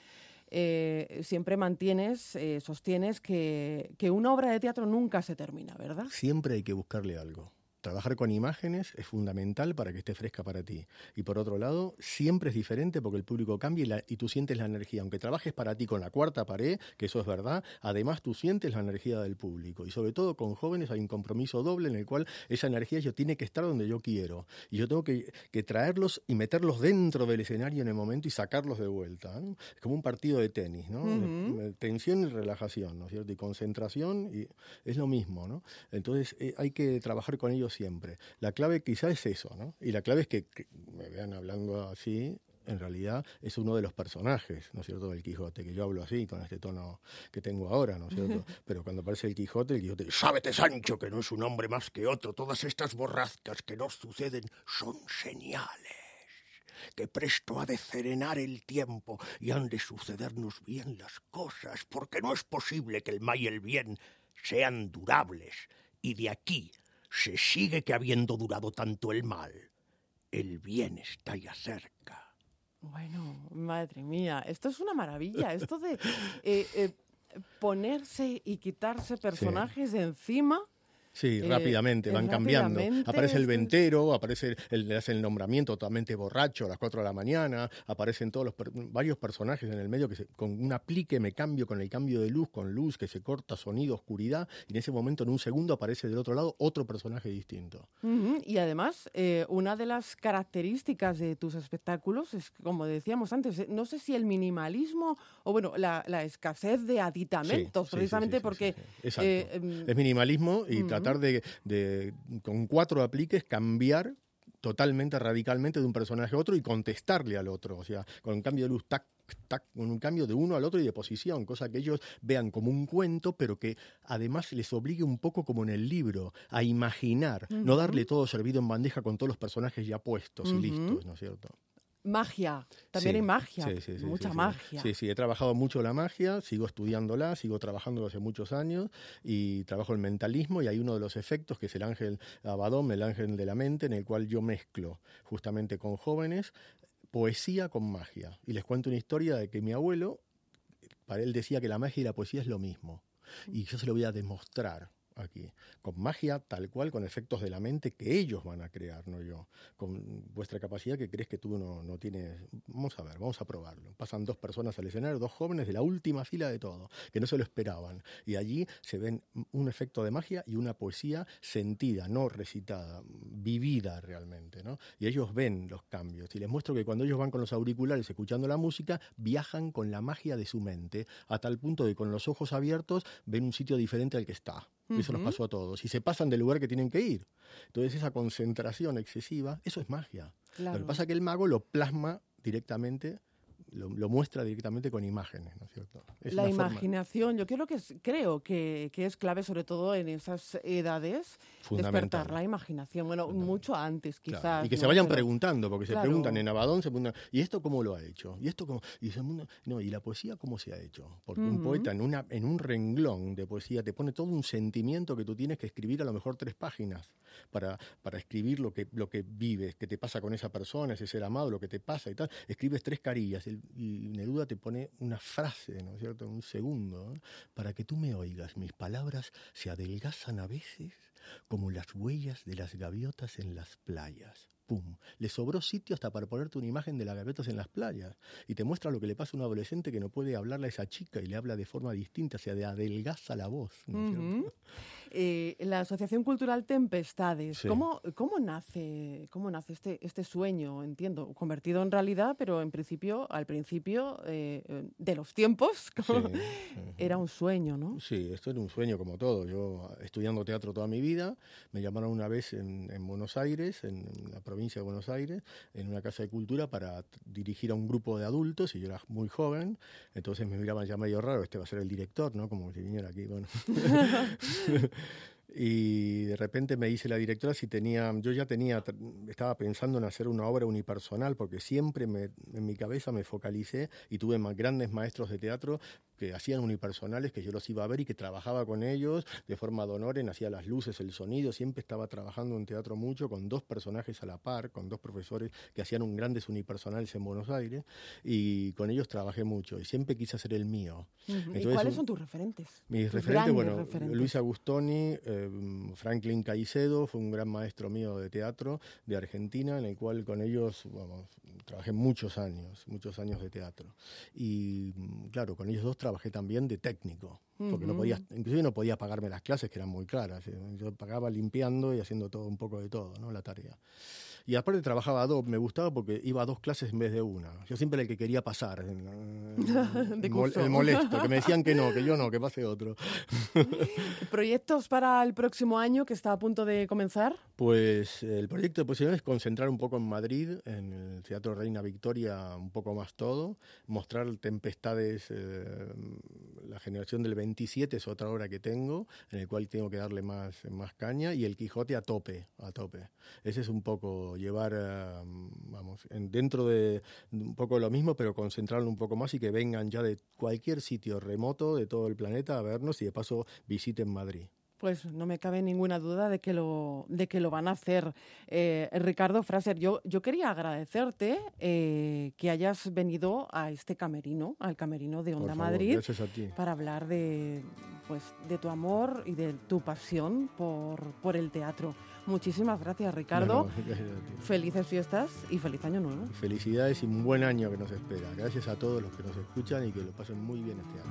eh, siempre mantienes, eh, sostienes que, que una obra de teatro nunca se termina, ¿verdad? Siempre hay que buscarle algo. Trabajar con imágenes es fundamental para que esté fresca para ti. Y por otro lado, siempre es diferente porque el público cambia y, la- y tú sientes la energía. Aunque trabajes para ti con la cuarta pared, que eso es verdad, además tú sientes la energía del público. Y sobre todo con jóvenes hay un compromiso doble en el cual esa energía yo tiene que estar donde yo quiero. Y yo tengo que, que traerlos y meterlos dentro del escenario en el momento y sacarlos de vuelta. ¿no? Es como un partido de tenis, ¿no? Ujú. De- de tensión y relajación, ¿no es cierto? Y concentración, y es lo mismo, ¿no? Entonces eh, hay que trabajar con ellos siempre. La clave quizá es eso, ¿no? Y la clave es que, que me vean hablando así, en realidad es uno de los personajes, ¿no es cierto?, del Quijote, que yo hablo así, con este tono que tengo ahora, ¿no es cierto? Pero cuando aparece el Quijote, el Quijote, sábete Sancho, que no es un hombre más que otro, todas estas borrascas que nos suceden son señales que presto ha de serenar el tiempo y han de sucedernos bien las cosas, porque no es posible que el mal y el bien sean durables, y de aquí se sigue que habiendo durado tanto el mal, el bien está ya cerca. Bueno, madre mía, esto es una maravilla. Esto de eh, eh, ponerse y quitarse personajes de encima. Sí, Eh, rápidamente, eh, van cambiando. Aparece el ventero, aparece el, le hace el nombramiento totalmente borracho a las 4 de la mañana, aparecen todos los per- varios personajes en el medio que se- con un aplique me cambio con el cambio de luz, con luz que se corta, sonido, oscuridad, y en ese momento, en un segundo, aparece del otro lado otro personaje distinto. Y además, eh, una de las características de tus espectáculos es, como decíamos antes, no sé si el minimalismo o, bueno, la, la escasez de aditamentos, sí, precisamente sí, sí, porque... Eh, em, es minimalismo y tratar de, de, con cuatro apliques, cambiar totalmente, radicalmente de un personaje a otro y contestarle al otro. O sea, con un cambio de luz, tac, tac, con un cambio de uno al otro y de posición, cosa que ellos vean como un cuento, pero que además les obligue un poco como en el libro, a imaginar, no darle todo servido en bandeja con todos los personajes ya puestos y listos, ¿no es cierto? Magia, también Sí, hay magia, sí, sí, sí, mucha magia. Sí, sí, he trabajado mucho la magia, sigo estudiándola, sigo trabajando hace muchos años y trabajo el mentalismo y hay uno de los efectos que es el ángel Abadón, el ángel de la mente, en el cual yo mezclo justamente con jóvenes poesía con magia. Y les cuento una historia de que mi abuelo, para él decía que la magia y la poesía es lo mismo. Y yo se lo voy a demostrar aquí, con magia tal cual, con efectos de la mente que ellos van a crear, no yo, con vuestra capacidad que crees que tú no, no tienes. Vamos a ver, vamos a probarlo. Pasan dos personas al escenario, dos jóvenes de la última fila de todo, que no se lo esperaban. Y allí se ven un efecto de magia y una poesía sentida, no recitada, vivida realmente, ¿no? Y ellos ven los cambios. Y les muestro que cuando ellos van con los auriculares escuchando la música, viajan con la magia de su mente, a tal punto que con los ojos abiertos ven un sitio diferente al que está. Eso nos pasó a todos. Y se pasan del lugar que tienen que ir. Entonces esa concentración excesiva, eso es magia. Lo que pasa es que el mago lo plasma directamente, lo, lo muestra directamente con imágenes, ¿no es cierto? Es la forma imaginación, yo creo que es, creo que, que es clave, sobre todo en esas edades, despertar la imaginación. Bueno, mucho antes, quizás. Claro, Y que se vayan Pero- preguntando, porque se preguntan en Abadón, se preguntan, ¿y esto cómo lo ha hecho? ¿Y esto cómo? Y "Mundo- no, ¿y la poesía cómo se ha hecho? Porque un poeta en, una, en un renglón de poesía te pone todo un sentimiento que tú tienes que escribir a lo mejor tres páginas para, para escribir lo que, lo que vives, qué te pasa con esa persona, ese ser amado, lo que te pasa y tal. Escribes tres carillas y Neruda te pone una frase, ¿no es cierto? Un segundo, para que tú me oigas, mis palabras se adelgazan a veces como las huellas de las gaviotas en las playas. ¡Pum! Le sobró sitio hasta para ponerte una imagen de las gaviotas en las playas. Y te muestra lo que le pasa a un adolescente que no puede hablarle a esa chica y le habla de forma distinta, se adelgaza la voz. ¿no cierto? Ujú. Eh, la Asociación Cultural Tempestades, Sí. ¿cómo, cómo nace, cómo nace este, este sueño? Entiendo, convertido en realidad, pero en principio, al principio eh, de los tiempos, Sí, era un sueño, ¿no? Sí, esto era un sueño como todo. Yo estudiando teatro toda mi vida, me llamaron una vez en, en Buenos Aires, en la provincia provincia de Buenos Aires, en una casa de cultura para dirigir a un grupo de adultos, y yo era muy joven, entonces me miraban ya medio raro, este va a ser el director, ¿no? Como si viniera aquí, bueno. Y de repente me dice la directora si tenía, yo ya tenía, estaba pensando en hacer una obra unipersonal, porque siempre me, en mi cabeza me focalicé y tuve ma- grandes maestros de teatro que hacían unipersonales, que yo los iba a ver y que trabajaba con ellos de forma de honor, en hacía las luces, el sonido, siempre estaba trabajando en teatro mucho con dos personajes a la par, con dos profesores que hacían un grandes unipersonales en Buenos Aires, y con ellos trabajé mucho, y siempre quise hacer el mío. Ujú. ¿Y Entonces, cuáles son tus referentes? mis Tus referentes, bueno, referentes. Luis Agustoni, eh, Franklin Caicedo, fue un gran maestro mío de teatro de Argentina, en el cual con ellos, vamos, trabajé muchos años, muchos años de teatro. Y mm, claro, con ellos dos trabajé también de técnico, porque no Ujú. podía, inclusive no podía pagarme las clases, que eran muy caras. eh, Yo pagaba limpiando y haciendo todo un poco de todo, ¿no? La tarea. Y aparte trabajaba a dos, me gustaba porque iba a dos clases en vez de una. Yo siempre era el que quería pasar, el, mol- el molesto, que me decían que no, que yo no, que pase otro. ¿Proyectos para el próximo año que está a punto de comenzar? Pues el proyecto de posición es concentrar un poco en Madrid, en el Teatro Reina Victoria, un poco más todo, mostrar Tempestades, eh, la generación del 27 es otra obra que tengo, en el cual tengo que darle más, más caña, y el Quijote a tope, a tope. Ese es un poco llevar, eh, vamos, en- dentro de un poco lo mismo, pero concentrarlo un poco más y que vengan ya de cualquier sitio remoto de todo el planeta a vernos y de paso visiten Madrid. Pues no me cabe ninguna duda de que lo, de que lo van a hacer. Eh, Ricardo Fraser, yo, yo quería agradecerte eh, que hayas venido a este camerino, al camerino de Onda favor, Madrid, gracias a ti. para hablar de, pues, de tu amor y de tu pasión por, por el teatro. Muchísimas gracias, Ricardo. No, no, gracias a ti. Felices fiestas y feliz año nuevo. Felicidades y un buen año que nos espera. Gracias a todos los que nos escuchan y que lo pasen muy bien este año.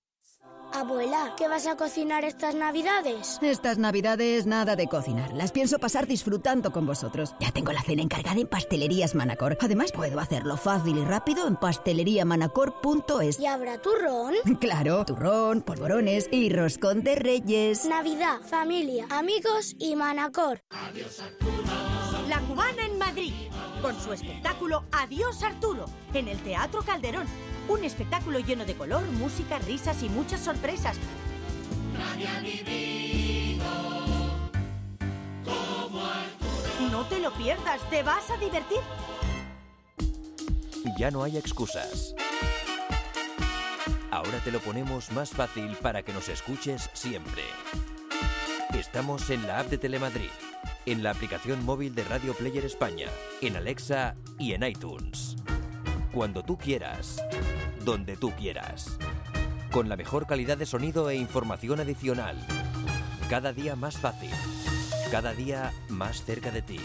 Abuela, ¿qué vas a cocinar estas navidades? Estas navidades nada de cocinar. Las pienso pasar disfrutando con vosotros. Ya tengo la cena encargada en Pastelerías Manacor. Además, puedo hacerlo fácil y rápido en pasteleriamanacor.es. ¿Y habrá turrón? Claro, turrón, polvorones y roscón de reyes. Navidad, familia, amigos y Manacor. La Cubana en Madrid, con su espectáculo Adiós Arturo, en el Teatro Calderón. Un espectáculo lleno de color, música, risas y muchas sorpresas. No te lo pierdas, te vas a divertir. Ya no hay excusas. Ahora te lo ponemos más fácil para que nos escuches siempre. Estamos en la app de Telemadrid, en la aplicación móvil de Radio Player España, en Alexa y en iTunes. Cuando tú quieras, donde tú quieras. Con la mejor calidad de sonido e información adicional. Cada día más fácil. Cada día más cerca de ti.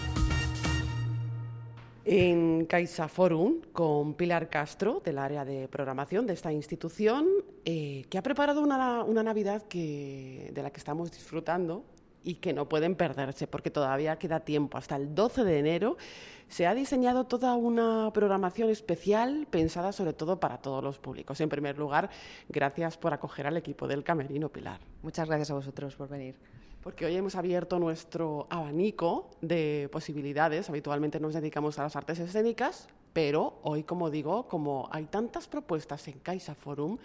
En Caixa Forum con Pilar Castro, del área de programación de esta institución, eh, que ha preparado una, una Navidad que, de la que estamos disfrutando y que no pueden perderse porque todavía queda tiempo. Hasta el 12 de enero se ha diseñado toda una programación especial pensada sobre todo para todos los públicos. En primer lugar, gracias por acoger al equipo del Camerino, Pilar. Muchas gracias a vosotros por venir. Porque hoy hemos abierto nuestro abanico de posibilidades. Habitualmente nos dedicamos a las artes escénicas, pero hoy, como digo, como hay tantas propuestas en Caixa Forum,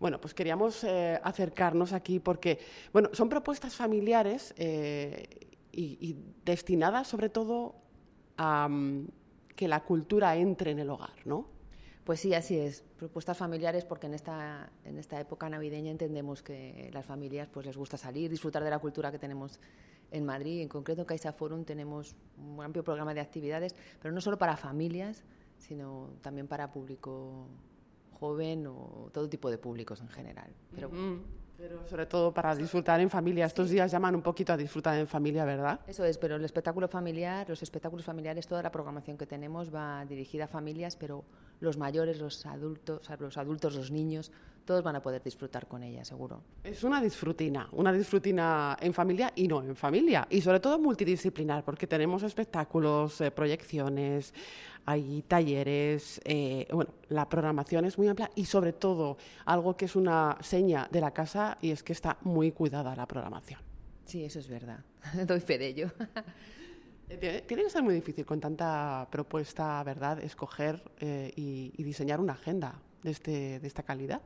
bueno, pues queríamos eh, acercarnos aquí porque, bueno, son propuestas familiares eh, y, destinadas sobre todo a um, que la cultura entre en el hogar, ¿no? Pues sí, así es. Propuestas familiares porque en esta, en esta época navideña entendemos que las familias pues les gusta salir, disfrutar de la cultura que tenemos en Madrid. En concreto en Caixa Forum tenemos un amplio programa de actividades, pero no solo para familias, sino también para público joven o todo tipo de públicos en general. Pero, Mm, Pero sobre todo para disfrutar en familia. Estos días llaman un poquito a disfrutar en familia, ¿verdad? Eso es, pero el espectáculo familiar, los espectáculos familiares, toda la programación que tenemos va dirigida a familias, pero los mayores, los adultos, los adultos, los niños, todos van a poder disfrutar con ella, seguro. Es una disfrutina, una disfrutina en familia y no en familia, y sobre todo multidisciplinar, porque tenemos espectáculos, eh, proyecciones, hay talleres, eh, bueno, la programación es muy amplia y sobre todo algo que es una seña de la casa y es que está muy cuidada la programación. Sí, eso es verdad, doy fe de ello. Eh, Tiene tiene que ser muy difícil con tanta propuesta, ¿verdad?, escoger eh, y, y diseñar una agenda de, este, de esta calidad.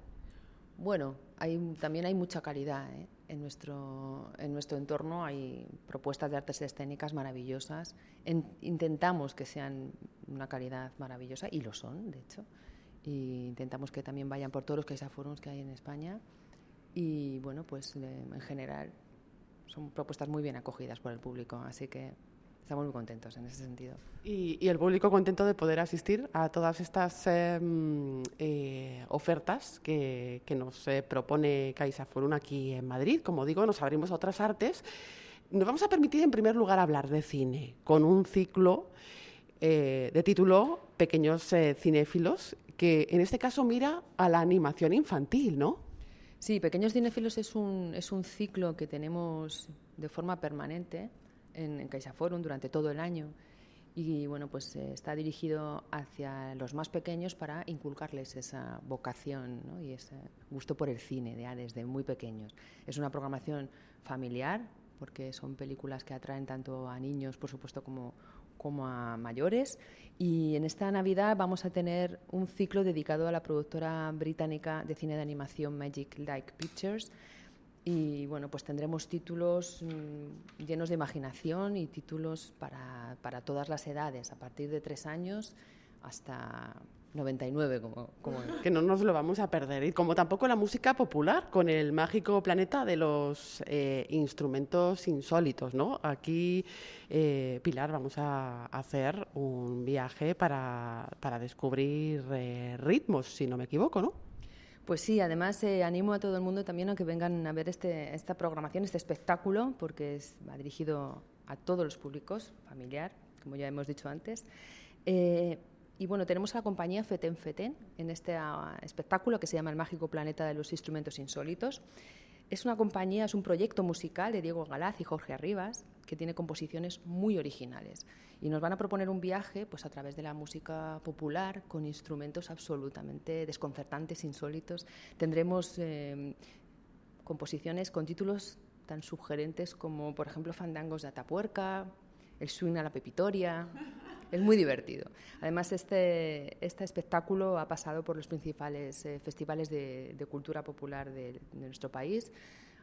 Bueno, hay, también hay mucha calidad ¿eh? En, nuestro, en nuestro entorno. Hay propuestas de artes escénicas maravillosas. En- intentamos que sean una calidad maravillosa y lo son, de hecho. Y intentamos que también vayan por todos los Caixa Forums que hay en España. Y bueno, pues en general son propuestas muy bien acogidas por el público. Así que estamos muy contentos en ese sentido. Y, y el público contento de poder asistir a todas estas eh, eh, ofertas que, que nos eh, propone Caixa Forum aquí en Madrid. Como digo, nos abrimos a otras artes. Nos vamos a permitir, en primer lugar, hablar de cine con un ciclo eh, de título Pequeños eh, cinéfilos, que en este caso mira a la animación infantil, ¿no? Sí, Pequeños Cinéfilos es un, es un ciclo que tenemos de forma permanente en, en Caixa Forum durante todo el año. Y bueno, pues eh, está dirigido hacia los más pequeños para inculcarles esa vocación y ese gusto por el cine ya desde muy pequeños. Es una programación familiar, porque son películas que atraen tanto a niños, por supuesto, como, como a mayores. Y en esta Navidad vamos a tener un ciclo dedicado a la productora británica de cine de animación Magic Like Pictures. Y bueno, pues tendremos títulos mm, llenos de imaginación y títulos para, para todas las edades, a partir de tres años hasta 99, como, como que no nos lo vamos a perder. Y como tampoco la música popular, con el mágico planeta de los eh, instrumentos insólitos, ¿no? Aquí, eh, Pilar, vamos a hacer un viaje para, para descubrir eh, ritmos, si no me equivoco, ¿no? Pues sí, además eh, animo a todo el mundo también a que vengan a ver este, esta programación, este espectáculo, porque es, va dirigido a todos los públicos, familiar, como ya hemos dicho antes. Eh, y bueno, tenemos a la compañía Feten Feten en este ah, espectáculo que se llama El Mágico Planeta de los Instrumentos Insólitos. Es una compañía, es un proyecto musical de Diego Galaz y Jorge Arribas, que tiene composiciones muy originales. Y nos van a proponer un viaje pues, a través de la música popular con instrumentos absolutamente desconcertantes, insólitos. Tendremos eh, composiciones con títulos tan sugerentes como, por ejemplo, Fandangos de Atapuerca, El swing a la Pepitoria. Es muy divertido. Además, este, este espectáculo ha pasado por los principales eh, festivales de, de cultura popular de, de nuestro país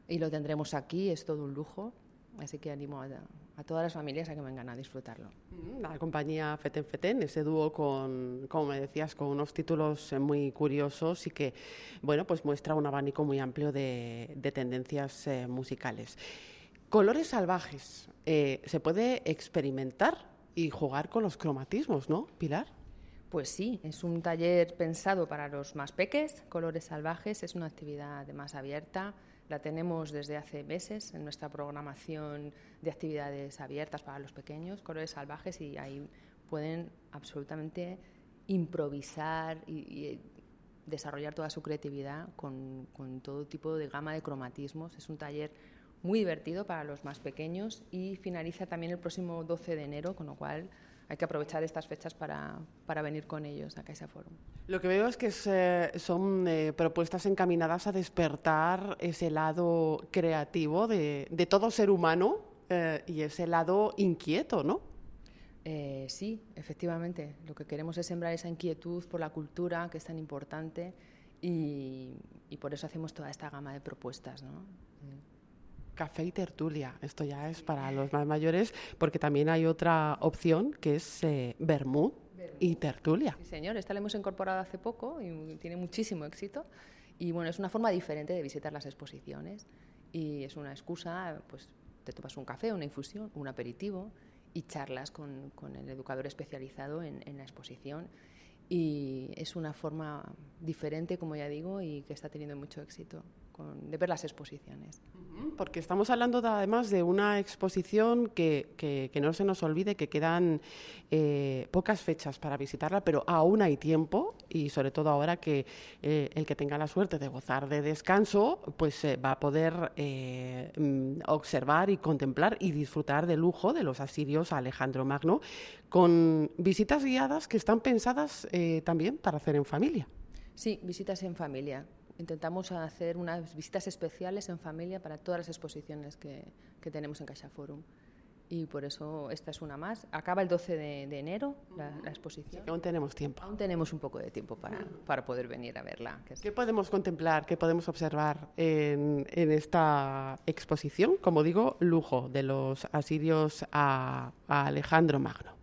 y lo tendremos aquí, es todo un lujo. Así que animo a, a todas las familias a que vengan a disfrutarlo. La compañía Feten Feten, ese dúo con, como me decías, con unos títulos eh, muy curiosos y que, bueno, pues muestra un abanico muy amplio de, de tendencias eh, musicales. Colores salvajes. eh, ¿Se puede experimentar y jugar con los cromatismos, no, Pilar? Pues sí, es un taller pensado para los más peques. Colores Salvajes es una actividad además abierta. La tenemos desde hace meses en nuestra programación de actividades abiertas para los pequeños, Colores Salvajes, y ahí pueden absolutamente improvisar y, y desarrollar toda su creatividad con, con todo tipo de gama de cromatismos. Es un taller muy divertido para los más pequeños y finaliza también el próximo 12 de enero, con lo cual hay que aprovechar estas fechas para, para venir con ellos a Caixa Forum. Lo que veo es que es, eh, son eh, propuestas encaminadas a despertar ese lado creativo de, de todo ser humano eh, y ese lado inquieto, ¿no? Eh, sí, efectivamente. Lo que queremos es sembrar esa inquietud por la cultura, que es tan importante, y, y por eso hacemos toda esta gama de propuestas. ¿no? Café y tertulia. Esto ya es para los más mayores, porque también hay otra opción que es eh, y tertulia. Sí, señor, esta la hemos incorporado hace poco y tiene muchísimo éxito. Y bueno, es una forma diferente de visitar las exposiciones y es una excusa, pues te tomas un café, una infusión, un aperitivo y charlas con, con el educador especializado en, en la exposición y es una forma diferente, como ya digo, y que está teniendo mucho éxito con, de ver las exposiciones. Porque estamos hablando de, además de una exposición que, que, que, no se nos olvide que quedan eh, pocas fechas para visitarla, pero aún hay tiempo y sobre todo ahora que eh, el que tenga la suerte de gozar de descanso, pues eh, va a poder eh, mm, observar y contemplar y disfrutar del lujo de los asirios a Alejandro Magno con visitas guiadas que están pensadas también para hacer en familia. Sí, visitas en familia. Intentamos hacer unas visitas especiales en familia para todas las exposiciones que, que tenemos en Caixa Forum. Y por eso esta es una más. Acaba el 12 de, de enero la, la exposición. Aún tenemos tiempo. Aún tenemos un poco de tiempo para, para poder venir a verla. que es- ¿Qué podemos contemplar, qué podemos observar en, en esta exposición? Como digo, lujo de los asirios a, a Alejandro Magno.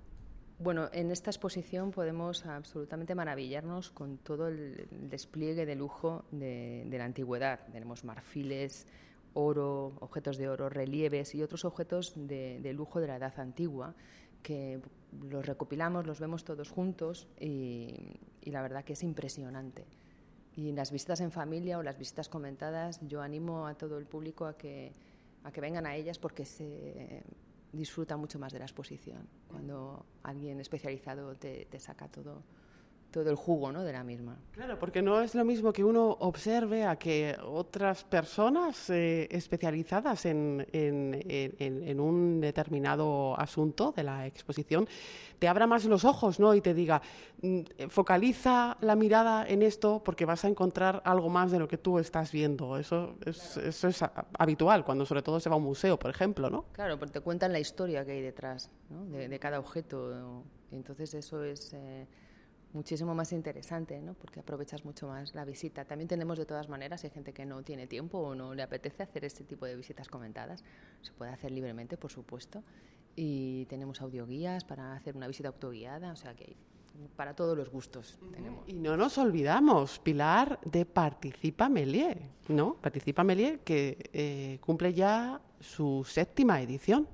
Bueno, en esta exposición podemos absolutamente maravillarnos con todo el despliegue de lujo de, la antigüedad. Tenemos marfiles, oro, objetos de oro, relieves y otros objetos de, lujo de la edad antigua que los recopilamos, los vemos todos juntos y, la verdad que es impresionante. Y las visitas en familia o las visitas comentadas, yo animo a todo el público a que, a que vengan a ellas porque se disfruta mucho más de la exposición. Cuando alguien especializado te, te saca todo, todo el jugo ¿no? de la misma. Claro, porque no es lo mismo que uno observe a que otras personas eh, especializadas en, en, en, en, un determinado asunto de la exposición te abra más los ojos ¿no? y te diga, mm, focaliza la mirada en esto porque vas a encontrar algo más de lo que tú estás viendo. Eso es, eso es habitual cuando sobre todo se va a un museo, por ejemplo. ¿no? Claro, porque te cuentan la historia que hay detrás ¿no? de, de, cada objeto. Entonces eso es... Eh, muchísimo más interesante, ¿no? porque aprovechas mucho más la visita. También tenemos de todas maneras, hay gente que no tiene tiempo o no le apetece hacer este tipo de visitas comentadas, se puede hacer libremente, por supuesto, y tenemos audioguías para hacer una visita autoguiada, o sea que para todos los gustos tenemos. Y no nos olvidamos, Pilar, de Participa Melier, ¿no? Participa Melier que eh, cumple ya su séptima edición.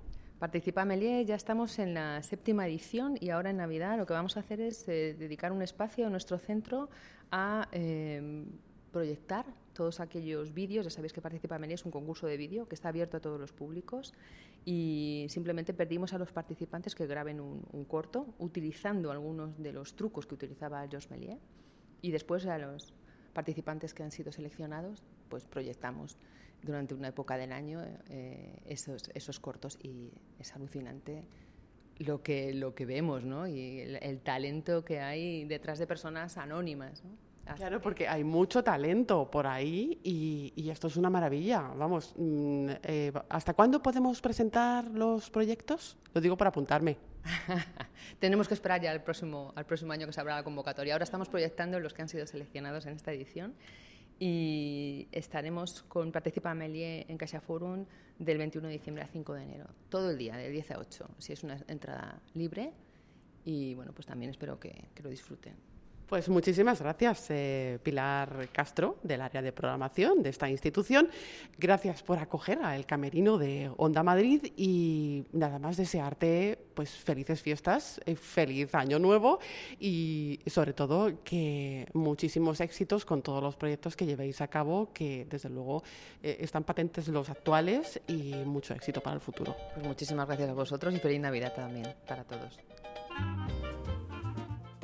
Participa Melier, ya estamos en la séptima edición y ahora en Navidad lo que vamos a hacer es eh, dedicar un espacio en nuestro centro a eh, proyectar todos aquellos vídeos. Ya sabéis que Participa Melier es un concurso de vídeo que está abierto a todos los públicos y simplemente pedimos a los participantes que graben un, un corto utilizando algunos de los trucos que utilizaba Georges Melier y después a los participantes que han sido seleccionados pues proyectamos durante una época del año eh, esos, esos cortos y es alucinante lo que, lo que vemos ¿no? y el, el talento que hay detrás de personas anónimas. ¿no? Claro, porque hay mucho talento por ahí y, y esto es una maravilla. Vamos, mmm, eh, ¿hasta cuándo podemos presentar los proyectos? Lo digo para apuntarme. Tenemos que esperar ya al próximo, al próximo año que se abra la convocatoria. Ahora estamos proyectando los que han sido seleccionados en esta edición y estaremos con Participa Melier en Caixa Forum del 21 de diciembre al 5 de enero, todo el día, de 10 a 8, si es una entrada libre y bueno, pues también espero que, que lo disfruten. Pues muchísimas gracias, eh, Pilar Castro, del área de programación de esta institución. Gracias por acoger a El Camerino de Onda Madrid y nada más desearte pues felices fiestas, eh, feliz año nuevo y sobre todo que muchísimos éxitos con todos los proyectos que llevéis a cabo, que desde luego eh, están patentes los actuales y mucho éxito para el futuro. Pues muchísimas gracias a vosotros y feliz Navidad también para todos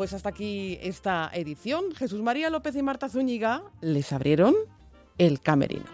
pues hasta aquí esta edición. Jesús María López y Marta Zúñiga les abrieron el camerino.